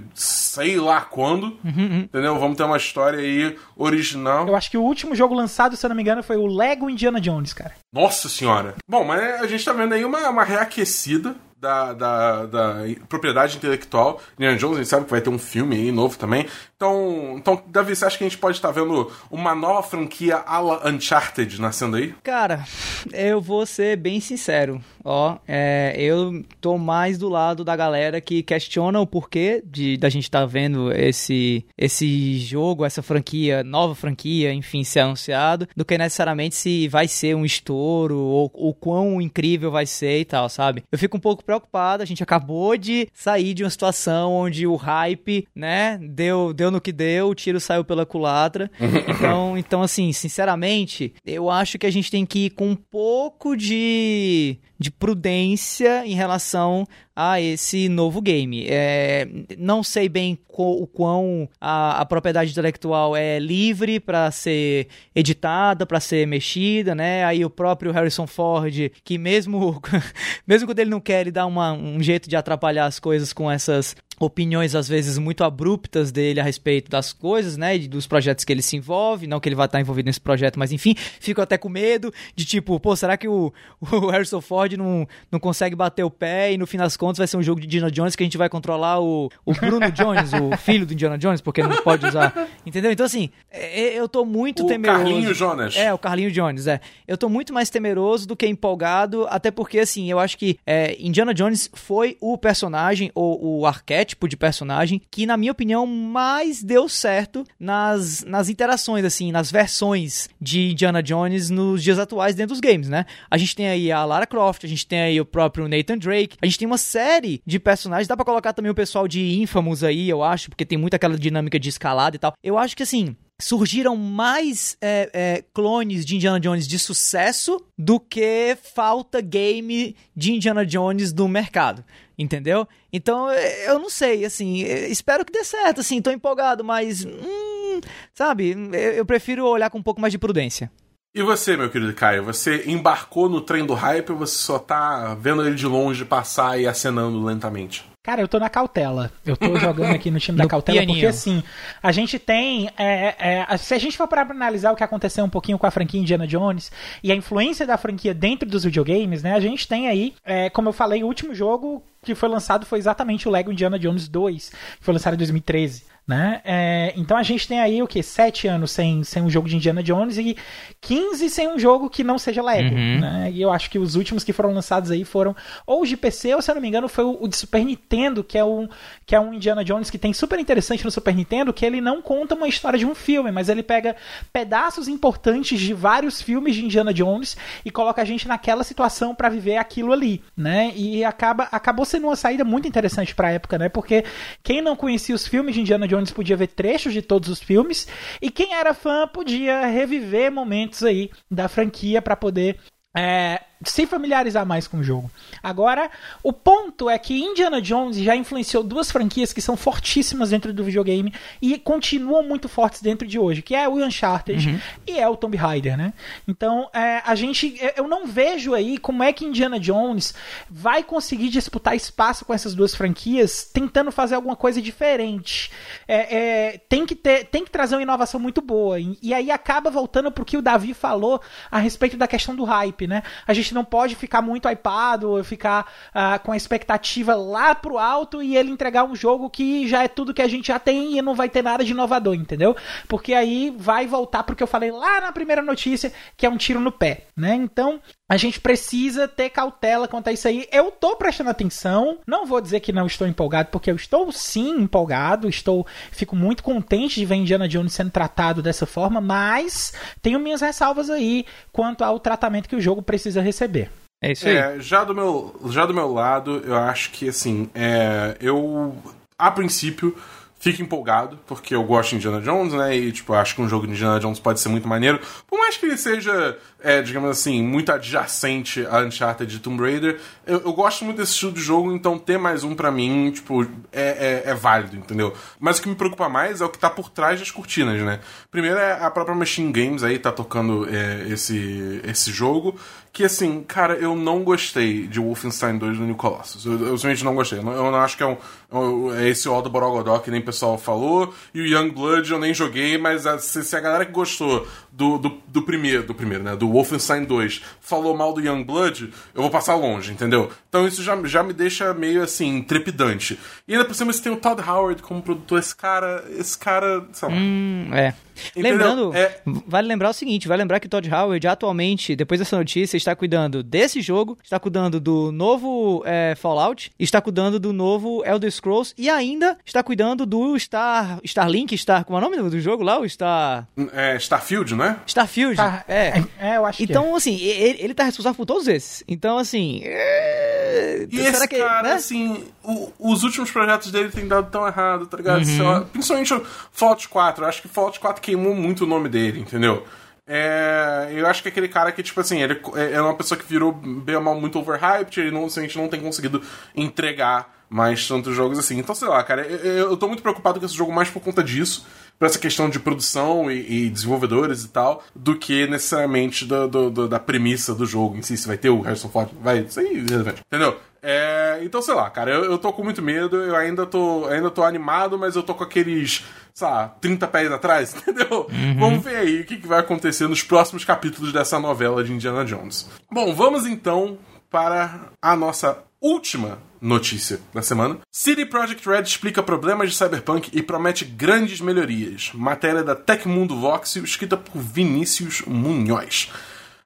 sei lá quando. Entendeu? Vamos ter uma história aí original. Eu acho que o último jogo lançado, se eu não me engano, foi o Lego Indiana Jones, cara. Nossa senhora. Bom, mas a gente tá vendo aí uma, uma reaquecida da, da, da propriedade intelectual. Indiana Jones, a gente sabe que vai ter um filme aí novo também. Então, então Davi, você acha que a gente pode estar vendo uma nova franquia à la Uncharted nascendo aí? Cara, eu vou ser bem sincero. Ó, é, eu tô mais do lado da galera que questiona o porquê de da gente estar vendo esse esse jogo, essa franquia, nova franquia, enfim, ser anunciado, do que necessariamente se vai ser um estouro ou o quão incrível vai ser e tal, sabe? Eu fico um pouco preocupado. A gente acabou de sair de uma situação onde o hype, né, deu, deu no que deu, o tiro saiu pela culatra. então, então, assim, sinceramente, eu acho que a gente tem que ir com um pouco de de prudência em relação a esse novo game. É, não sei bem o quão a, a, propriedade intelectual é livre para ser editada, para ser mexida, né? Aí o próprio Harrison Ford, que mesmo, mesmo quando ele não quer, ele dá uma, um jeito de atrapalhar as coisas com essas opiniões às vezes muito abruptas dele a respeito das coisas, né, e dos projetos que ele se envolve, não que ele vai estar envolvido nesse projeto, mas enfim, fico até com medo de tipo, pô, será que o, o Harrison Ford não, não consegue bater o pé e no fim das contas vai ser um jogo de Indiana Jones que a gente vai controlar o, o Bruno Jones, o filho do Indiana Jones, porque não pode usar, entendeu? Então assim, é, é, eu tô muito o temeroso. O Carlinho Jones. É, o Carlinho Jones, é. Eu tô muito mais temeroso do que empolgado, até porque assim, eu acho que é, Indiana Jones foi o personagem ou o arquétipo arquétipo de personagem que, na minha opinião, mais deu certo nas, nas interações, assim, nas versões de Indiana Jones nos dias atuais dentro dos games, né? A gente tem aí a Lara Croft, a gente tem aí o próprio Nathan Drake, a gente tem uma série de personagens, dá pra colocar também o pessoal de Infamous aí, eu acho, porque tem muito aquela dinâmica de escalada e tal. Eu acho que, assim, surgiram mais é, é, clones de Indiana Jones de sucesso do que falta game de Indiana Jones no mercado. Entendeu? Então, é, eu não sei, assim, é, espero que dê certo, assim, tô empolgado, mas, hum, sabe, eu prefiro olhar com um pouco mais de prudência. E você, meu querido Caio, você embarcou no trem do hype ou você só tá vendo ele de longe passar e acenando lentamente? Cara, eu tô na cautela. Eu tô jogando aqui no time da cautela pianinho. porque assim, a gente tem. É, é, se a gente for para analisar o que aconteceu um pouquinho com a franquia Indiana Jones e a influência da franquia dentro dos videogames, né? A gente tem aí, é, como eu falei, o último jogo que foi lançado foi exatamente o Lego Indiana Jones 2, que foi lançado em 2013 né? É, então a gente tem aí o que? Sete anos sem, sem um jogo de Indiana Jones e 15 sem um jogo que não seja Lego, uhum. né? E eu acho que os últimos que foram lançados aí foram ou de PC ou, se eu não me engano, foi o, o de Super Nintendo, que é, um, que é um Indiana Jones que tem super interessante no Super Nintendo, que ele não conta uma história de um filme, mas ele pega pedaços importantes de vários filmes de Indiana Jones e coloca a gente naquela situação para viver aquilo ali, né? E acaba, acabou sendo uma saída muito interessante pra época, né? Porque quem não conhecia os filmes de Indiana Jones podia ver trechos de todos os filmes e quem era fã podia reviver momentos aí da franquia para poder é, se familiarizar mais com o jogo. Agora, o ponto é que Indiana Jones já influenciou duas franquias que são fortíssimas dentro do videogame e continuam muito fortes dentro de hoje, que é o Uncharted uhum. e é o Tomb Raider, né? Então, é, a gente, eu não vejo aí como é que Indiana Jones vai conseguir disputar espaço com essas duas franquias, tentando fazer alguma coisa diferente. É, é, tem que ter, tem que trazer uma inovação muito boa e, e aí acaba voltando pro que o Davi falou a respeito da questão do hype, né? A gente não pode ficar muito hypado ficar uh, com a expectativa lá pro alto e ele entregar um jogo que já é tudo que a gente já tem e não vai ter nada de inovador, entendeu? Porque aí vai voltar pro que eu falei lá na primeira notícia, que é um tiro no pé, né? Então, a gente precisa ter cautela quanto a isso aí. Eu tô prestando atenção. Não vou dizer que não estou empolgado, porque eu estou sim empolgado. Estou, fico muito contente de ver Indiana Jones sendo tratado dessa forma, mas tenho minhas ressalvas aí quanto ao tratamento que o jogo precisa receber. É isso aí. É, já do meu, já do meu lado, eu acho que assim, é, eu a princípio fico empolgado, porque eu gosto de Indiana Jones, né? E, tipo, acho que um jogo de Indiana Jones pode ser muito maneiro. Por mais que ele seja, é, digamos assim, muito adjacente a Uncharted de Tomb Raider, eu, eu, gosto muito desse estilo de jogo, então ter mais um para mim, tipo, é, é, é, válido, entendeu? Mas o que me preocupa mais é o que tá por trás das cortinas, né? Primeiro é a própria Machine Games aí, tá tocando é, esse, esse jogo que assim, cara, eu não gostei de Wolfenstein 2 do New Colossus. Eu, eu simplesmente não gostei. Eu não, eu não acho que é, um, é esse O do Borogodó que nem pessoal falou. E o Young Blood eu nem joguei, mas se, se, a galera que gostou do, do, do, primeiro, do primeiro, né? Do Wolfenstein 2 falou mal do Young Blood, eu vou passar longe, entendeu? Então isso já, já me deixa meio assim, trepidante. E ainda por cima você tem o Todd Howard como produtor. Esse cara, esse cara, sei lá. Hum, é. Entendeu? Lembrando, é... vale lembrar o seguinte, vale lembrar que o Todd Howard atualmente, depois dessa notícia, está cuidando desse jogo, está cuidando do novo é, Fallout, está cuidando do novo Elder Scrolls e ainda está cuidando do Star Starlink, Star, como é o nome do jogo lá? O Star... É, Starfield, né? Starfield, ah, é. É, eu acho então, que é. assim, ele, ele tá responsável por todos esses. Então, assim... É É, E será esse que, cara, né? assim, o- os últimos projetos dele têm dado tão errado, tá ligado? Lá, principalmente o Fallout 4. Eu acho que Fallout 4 queimou muito o nome dele, entendeu? É, eu acho que aquele cara que, tipo assim, ele é é uma pessoa que virou bem mal muito overhyped, ele não, a gente não tem conseguido entregar mais tantos jogos assim. Então, sei lá, cara, eu eu tô muito preocupado com esse jogo mais por conta disso, por essa questão de produção e, e desenvolvedores e tal, do que necessariamente do, do- do- da premissa do jogo em si, se vai ter o Harrison Ford, vai, isso aí, é entendeu? É, então, sei lá, cara, eu, eu tô com muito medo, eu ainda tô, ainda tô animado, mas eu tô com aqueles, sei lá, 30 pés atrás, entendeu? Vamos ver aí o que, que vai acontecer nos próximos capítulos dessa novela de Indiana Jones. Bom, vamos então para a nossa última notícia da semana. CD Projekt Red explica problemas de Cyberpunk e promete grandes melhorias. Matéria da Tecmundo Voxel, escrita por Vinícius Munhoz.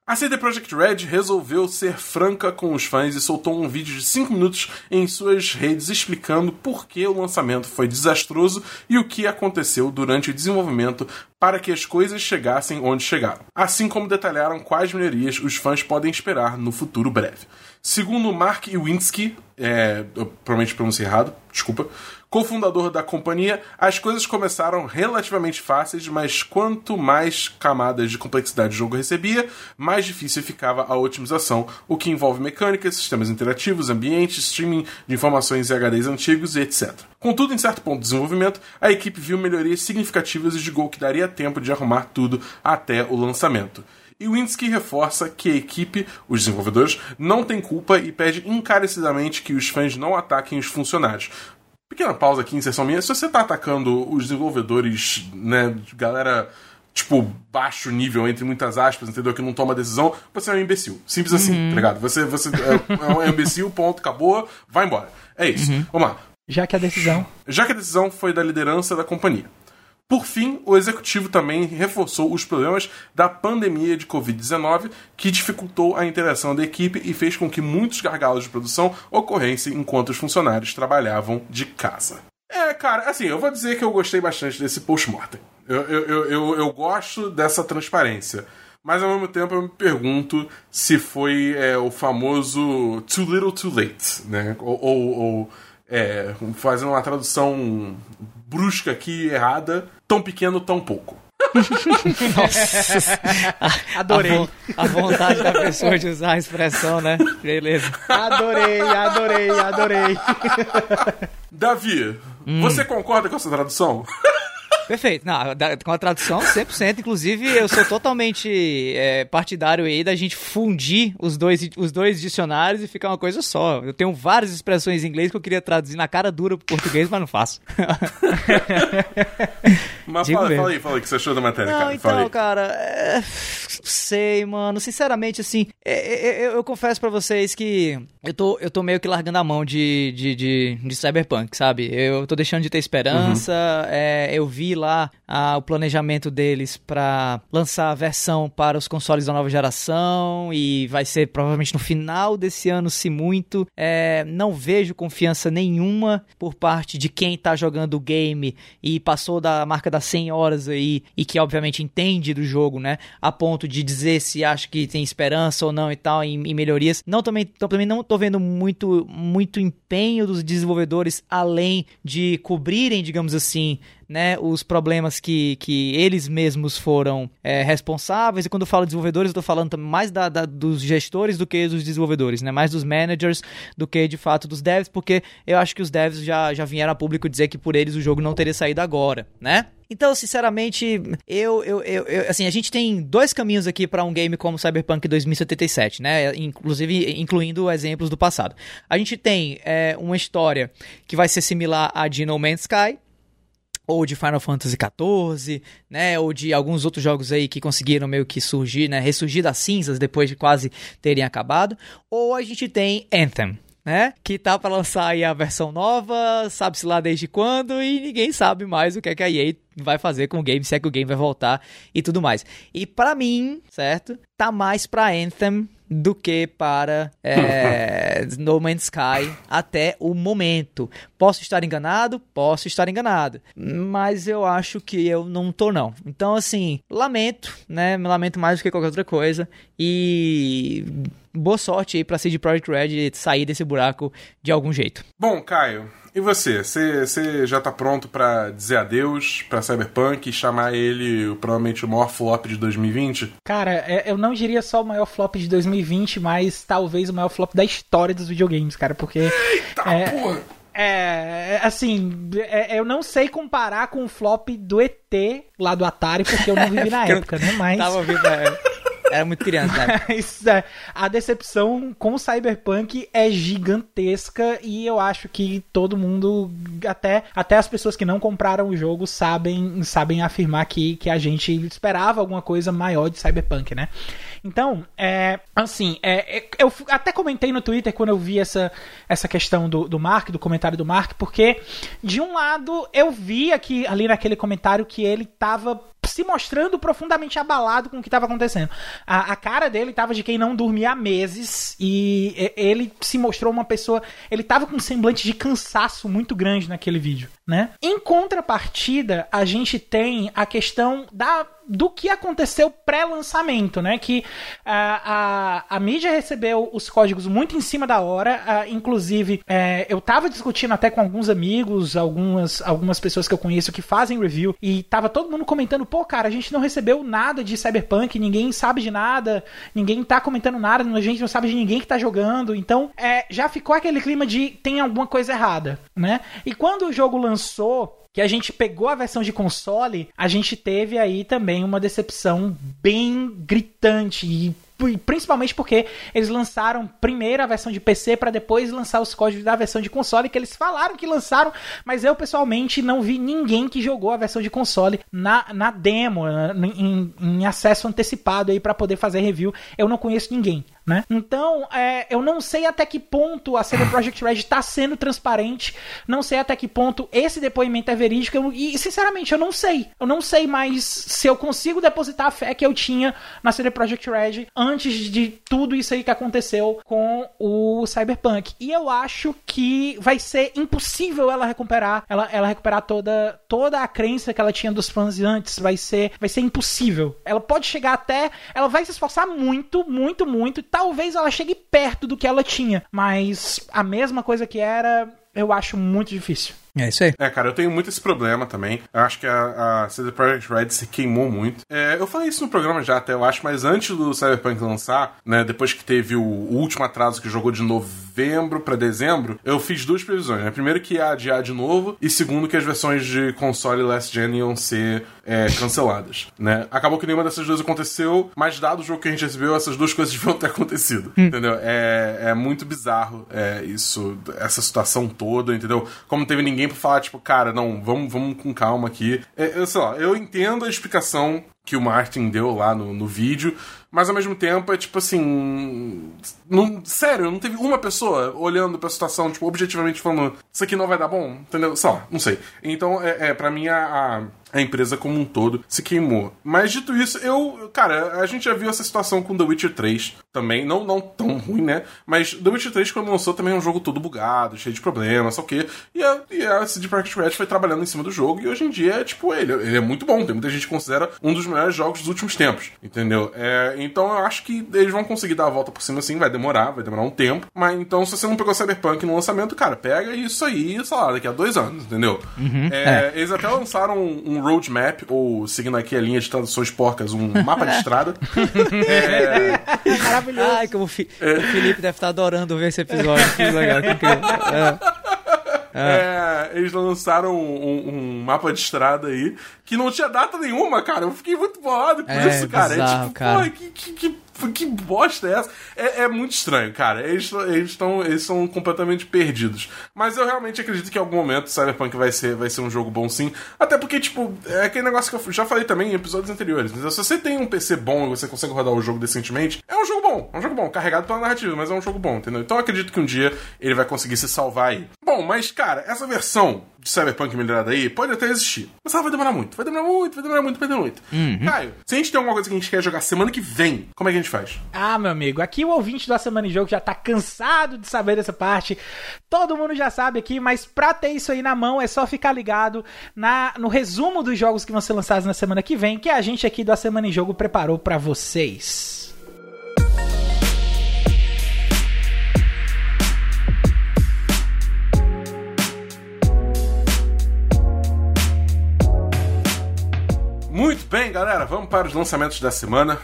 A CD Projekt Red resolveu ser franca com os fãs e soltou um vídeo de 5 minutos em suas redes explicando por que o lançamento foi desastroso e o que aconteceu durante o desenvolvimento para que as coisas chegassem onde chegaram. Assim como detalharam quais melhorias os fãs podem esperar no futuro breve. Segundo Mark Iwinski, é, provavelmente pronunciei errado, desculpa, cofundador da companhia, as coisas começaram relativamente fáceis, mas quanto mais camadas de complexidade o jogo recebia, mais difícil ficava a otimização, o que envolve mecânicas, sistemas interativos, ambientes, streaming de informações e HDs antigos e etc. Contudo, em certo ponto do desenvolvimento, a equipe viu melhorias significativas e digou que daria tempo de arrumar tudo até o lançamento. E Winsky reforça que a equipe, os desenvolvedores, não tem culpa e pede encarecidamente que os fãs não ataquem os funcionários. Pequena pausa aqui, inserção minha. Se você tá atacando os desenvolvedores, né, galera, tipo, baixo nível, entre muitas aspas, entendeu? Que não toma decisão, você é um imbecil. Simples assim, tá ligado? Você, você é, é um imbecil, ponto, acabou, vai embora. É isso. Vamos lá. Já que a decisão. Já que a decisão foi da liderança da companhia. Por fim, o executivo também reforçou os problemas da pandemia de Covid-19, que dificultou a interação da equipe e fez com que muitos gargalos de produção ocorressem enquanto os funcionários trabalhavam de casa. É, cara, assim, eu vou dizer que eu gostei bastante desse post-mortem. Eu, eu, eu, eu, gosto dessa transparência. Mas ao mesmo tempo eu me pergunto se foi é, o famoso too little too late, né? Ou, ou, ou, é, fazendo uma tradução brusca aqui errada, tão pequeno, tão pouco. Nossa. Adorei. A, vo- a vontade da pessoa de usar a expressão, né? Beleza. Adorei, adorei, adorei. Davi, você concorda com essa tradução? Perfeito. Não, da- com a tradução, 100%. Inclusive, eu sou totalmente é, partidário aí da gente fundir os dois, os dois dicionários e ficar uma coisa só. Eu tenho várias expressões em inglês que eu queria traduzir na cara dura pro português, mas não faço. Mas fala, fala aí, fala aí o que você achou da matéria, Não, cara. Então, cara, é, sei, mano. Sinceramente, assim, é, é, eu, eu confesso pra vocês que eu tô, eu tô meio que largando a mão de, de, de, de Cyberpunk, sabe? Eu tô deixando de ter esperança. é, eu vi lá ah, o planejamento deles pra lançar a versão para os consoles da nova geração e vai ser provavelmente no final desse ano, se muito. É, não vejo confiança nenhuma por parte de quem tá jogando o game e passou da marca das 100 horas aí e que obviamente entende do jogo, né? A ponto de dizer se acha que tem esperança ou não e tal em, em melhorias. Não também, também não tô vendo muito muito empenho dos desenvolvedores além de cobrirem, digamos assim, né, os problemas que, que eles mesmos foram é, responsáveis. E quando eu falo desenvolvedores, eu tô falando mais da, da- dos gestores do que dos desenvolvedores, né? Mais dos managers do que de fato dos devs, porque eu acho que os devs já, já vieram a público dizer que por eles o jogo não teria saído agora, né? Então, sinceramente, eu, eu, eu, eu- assim, a gente tem dois caminhos aqui para um game como Cyberpunk 2077, né? Inclusive, incluindo exemplos do passado. A gente tem é, uma história que vai ser similar a de No Man's Sky, ou de Final Fantasy XIV, né, ou de alguns outros jogos aí que conseguiram meio que surgir, né, ressurgir das cinzas depois de quase terem acabado, ou a gente tem Anthem, né, que tá pra lançar aí a versão nova, sabe-se lá desde quando, e ninguém sabe mais o que é que a EA vai fazer com o game, se é que o game vai voltar e tudo mais. E pra mim, certo, tá mais pra Anthem do que para é, No Man's Sky até o momento. Posso estar enganado? Posso estar enganado. Mas eu acho que eu não tô, não. Então, assim, lamento, né? Me lamento mais do que qualquer outra coisa. E boa sorte aí pra CD Projekt Red sair desse buraco de algum jeito. Bom, Caio, e você? Você já tá pronto para dizer adeus pra Cyberpunk e chamar ele provavelmente o maior flop de 2020? Cara, é, eu não diria só o maior flop de 2020, mas talvez o maior flop da história dos videogames, cara, porque. Eita, é, porra! É, assim, é, eu não sei comparar com o flop do ET lá do Atari, porque eu não vivi na época, né? Mas. Tava vivo na época. Era muito criança, né? É, a decepção com o Cyberpunk é gigantesca e eu acho que todo mundo, até, até as pessoas que não compraram o jogo, sabem, sabem afirmar que, que a gente esperava alguma coisa maior de Cyberpunk, né? Então, é, assim, é, é, eu até comentei no Twitter quando eu vi essa, essa questão do, do Mark, do comentário do Mark, porque de um lado eu vi aqui ali naquele comentário que ele tava se mostrando profundamente abalado com o que estava acontecendo. A, a, cara dele estava de quem não dormia há meses e ele se mostrou uma pessoa. Ele estava com um semblante de cansaço muito grande naquele vídeo, né? Em contrapartida, a gente tem a questão da do que aconteceu pré-lançamento, né? Que a, a, a, mídia recebeu os códigos muito em cima da hora. Uh, inclusive, é, eu tava discutindo até com alguns amigos, algumas, algumas pessoas que eu conheço que fazem review, e tava todo mundo comentando, pô, cara, a gente não recebeu nada de Cyberpunk, ninguém sabe de nada, ninguém tá comentando nada, a gente não sabe de ninguém que tá jogando. Então, é, já ficou aquele clima de tem alguma coisa errada, né? E quando o jogo lançou, que a gente pegou a versão de console, a gente teve aí também uma decepção bem gritante e principalmente porque eles lançaram primeiro a versão de PC para depois lançar os códigos da versão de console que eles falaram que lançaram, mas eu pessoalmente não vi ninguém que jogou a versão de console na, na demo, em, em acesso antecipado aí para poder fazer review. Eu não conheço ninguém. Né? Então, é, eu não sei até que ponto a CD Projekt Red está sendo transparente, não sei até que ponto esse depoimento é verídico, eu, e sinceramente eu não sei. Eu não sei mais se eu consigo depositar a fé que eu tinha na CD Projekt Red antes de tudo isso aí que aconteceu com o Cyberpunk. E eu acho que vai ser impossível ela recuperar, ela, ela recuperar toda, toda a crença que ela tinha dos fãs antes. Vai ser, vai ser impossível. Ela pode chegar até, ela vai se esforçar muito, muito, muito talvez ela chegue perto do que ela tinha, mas a mesma coisa que era, eu acho muito difícil. É isso aí. É, cara, eu tenho muito esse problema também. Eu acho que a, a CD Projekt Red se queimou muito. É, eu falei isso no programa já até, eu acho, mas antes do Cyberpunk lançar, né, depois que teve o, último atraso que jogou de novembro para dezembro, eu fiz duas previsões, né? Primeiro que ia adiar de novo e segundo que as versões de console Last Gen iam ser é, canceladas, né? Acabou que nenhuma dessas duas aconteceu, mas dado o jogo que a gente recebeu, essas duas coisas deviam ter acontecido, hum. entendeu? É, é muito bizarro é, isso, essa situação toda, entendeu? Como teve ninguém pra falar, tipo, cara, não, vamos, vamos com calma aqui. É, eu, sei lá, eu entendo a explicação que o Martin deu lá no, no vídeo, mas ao mesmo tempo é tipo assim. Não, sério, não teve uma pessoa olhando pra situação, tipo, objetivamente falando, isso aqui não vai dar bom, entendeu? Só, não sei. Então, é, é para mim, a, a empresa como um todo se queimou. Mas dito isso, eu, cara, a gente já viu essa situação com The Witcher 3 também, não, não tão ruim, né? Mas The Witcher 3 quando lançou também é um jogo todo bugado, cheio de problemas, só o quê. E a, e a CD Projekt Red foi trabalhando em cima do jogo e hoje em dia, tipo, ele, ele é muito bom. Tem muita gente que considera um dos melhores jogos dos últimos tempos, entendeu? É, então eu acho que eles vão conseguir dar a volta por cima assim, vai demorar, vai demorar um tempo. Mas então, se você não pegou Cyberpunk no lançamento, cara, pega isso aí, sei lá, daqui a dois anos, entendeu? Uhum, é, é. Eles até lançaram um um roadmap, ou seguindo aqui a linha de traduções porcas, um mapa de estrada. é... Maravilhoso. Ai, como o, Fi é... o Felipe deve estar adorando ver esse episódio. Que legal, que incrível. É. É, eles lançaram um, um, mapa de estrada aí que não tinha data nenhuma, cara. Eu fiquei muito bolado com é, isso, cara. Bizarro, é tipo, cara. pô, que, que, que que bosta é essa? É, é muito estranho, cara. Eles estão eles estão completamente perdidos. Mas eu realmente acredito que em algum momento Cyberpunk vai ser, vai ser um jogo bom sim. Até porque, tipo, é aquele negócio que eu já falei também em episódios anteriores. Então, se você tem um PC bom e você consegue rodar o jogo decentemente, é um jogo bom. É um jogo bom, carregado pela narrativa, mas é um jogo bom, entendeu? Então eu acredito que um dia ele vai conseguir se salvar aí. Bom, mas, cara, essa versão Cyberpunk melhorada aí pode até existir. Mas ela vai demorar muito. Vai demorar muito, vai demorar muito, vai demorar muito. Uhum. Caio, se a gente tem alguma coisa que a gente quer jogar semana que vem, como é que a gente faz? Ah, meu amigo, aqui o ouvinte da Semana em Jogo já tá cansado de saber dessa parte. Todo mundo já sabe aqui, mas pra ter isso aí na mão é só ficar ligado na, no resumo dos jogos que vão ser lançados na semana que vem, que a gente aqui da Semana em Jogo preparou pra vocês. Muito bem, galera, vamos para os lançamentos da semana.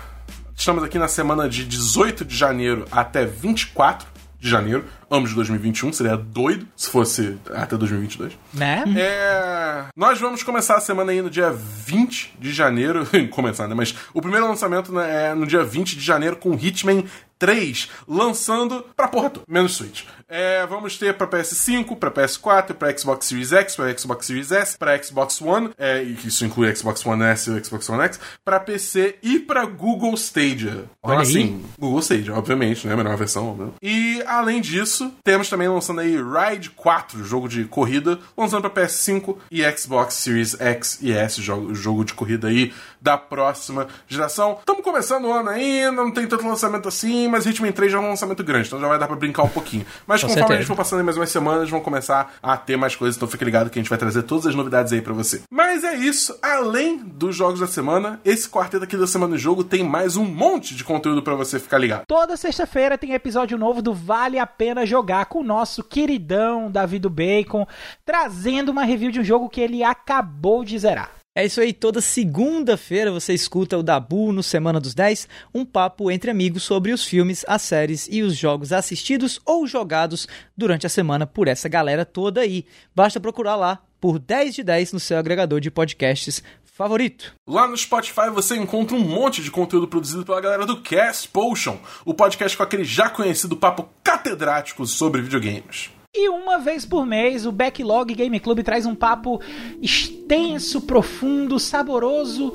Estamos aqui na semana de 18 de janeiro até 24 de janeiro, ambos de 2021. Seria doido se fosse até 2022. Né? É, nós vamos começar a semana aí no dia 20 de janeiro. começar, né? Mas o primeiro lançamento né, é no dia 20 de janeiro com Hitman 3 lançando pra porra toda, menos Switch. É, vamos ter pra PS5, pra PS4, pra Xbox Series X, pra Xbox Series S, pra Xbox One, é, e isso inclui Xbox One S e Xbox One X, pra PC e pra Google Stadia. Então, Olha aí. assim, Google Stadia, obviamente, né? A menor versão, óbvio. E além disso, temos também lançando aí Ride 4, jogo de corrida, lançando pra PS5 e Xbox Series X e S, jogo, jogo de corrida aí da próxima geração. Estamos começando o ano ainda, não tem tanto lançamento assim, mas Hitman 3 já é um lançamento grande, então já vai dar pra brincar um pouquinho. Mas Com conforme a certeza. gente for passando mais umas semanas, vão começar a ter mais coisas, então fique ligado que a gente vai trazer todas as novidades aí pra você. Mas é isso, além dos jogos da semana, esse quarteto aqui da Semana do Jogo tem mais um monte de conteúdo pra você ficar ligado. Toda sexta-feira tem episódio novo do Vale a Pena Jogar com o nosso queridão Davi do Bacon, trazendo uma review de um jogo que ele acabou de zerar. É isso aí, toda segunda-feira você escuta o Dabu no Semana dos 10, um papo entre amigos sobre os filmes, as séries e os jogos assistidos ou jogados durante a semana por essa galera toda aí. Basta procurar lá por 10 de 10 no seu agregador de podcasts favorito. Lá no Spotify você encontra um monte de conteúdo produzido pela galera do Cast Potion, o podcast com aquele já conhecido papo catedrático sobre videogames. E uma vez por mês, o Backlog Game Club traz um papo extenso, profundo, saboroso,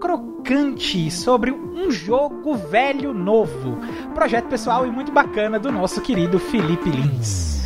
crocante sobre um jogo velho novo. Projeto pessoal e muito bacana do nosso querido Felipe Lins.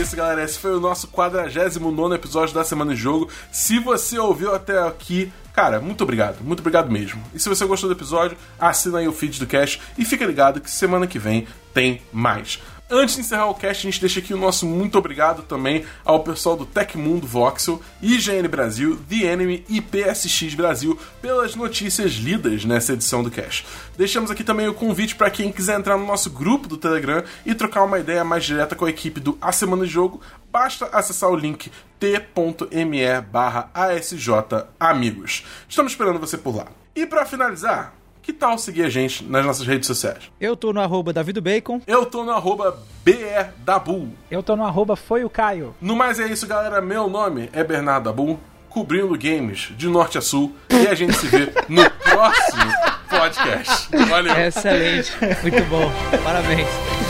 Isso, galera. Esse foi o nosso 49 episódio da Semana de Jogo. Se você ouviu até aqui, cara, muito obrigado. Muito obrigado mesmo. E se você gostou do episódio, assina aí o feed do Cash e fica ligado que semana que vem tem mais. Antes de encerrar o cast, a gente deixa aqui o nosso muito obrigado também ao pessoal do Tecmundo Voxel, IGN Brasil, The Enemy e PSX Brasil pelas notícias lidas nessa edição do cast. Deixamos aqui também o convite para quem quiser entrar no nosso grupo do Telegram e trocar uma ideia mais direta com a equipe do A Semana de Jogo, basta acessar o link t.me barra. Estamos esperando você por lá. E para finalizar, que tal seguir a gente nas nossas redes sociais? Eu tô no arroba DavidoBacon. Eu tô no arroba BRDabu. Eu tô no arroba foi o Caio. No mais é isso, galera. Meu nome é Bernardo Dabu, cobrindo games de norte a sul. E a gente se vê no próximo podcast. Valeu. Excelente, muito bom, parabéns.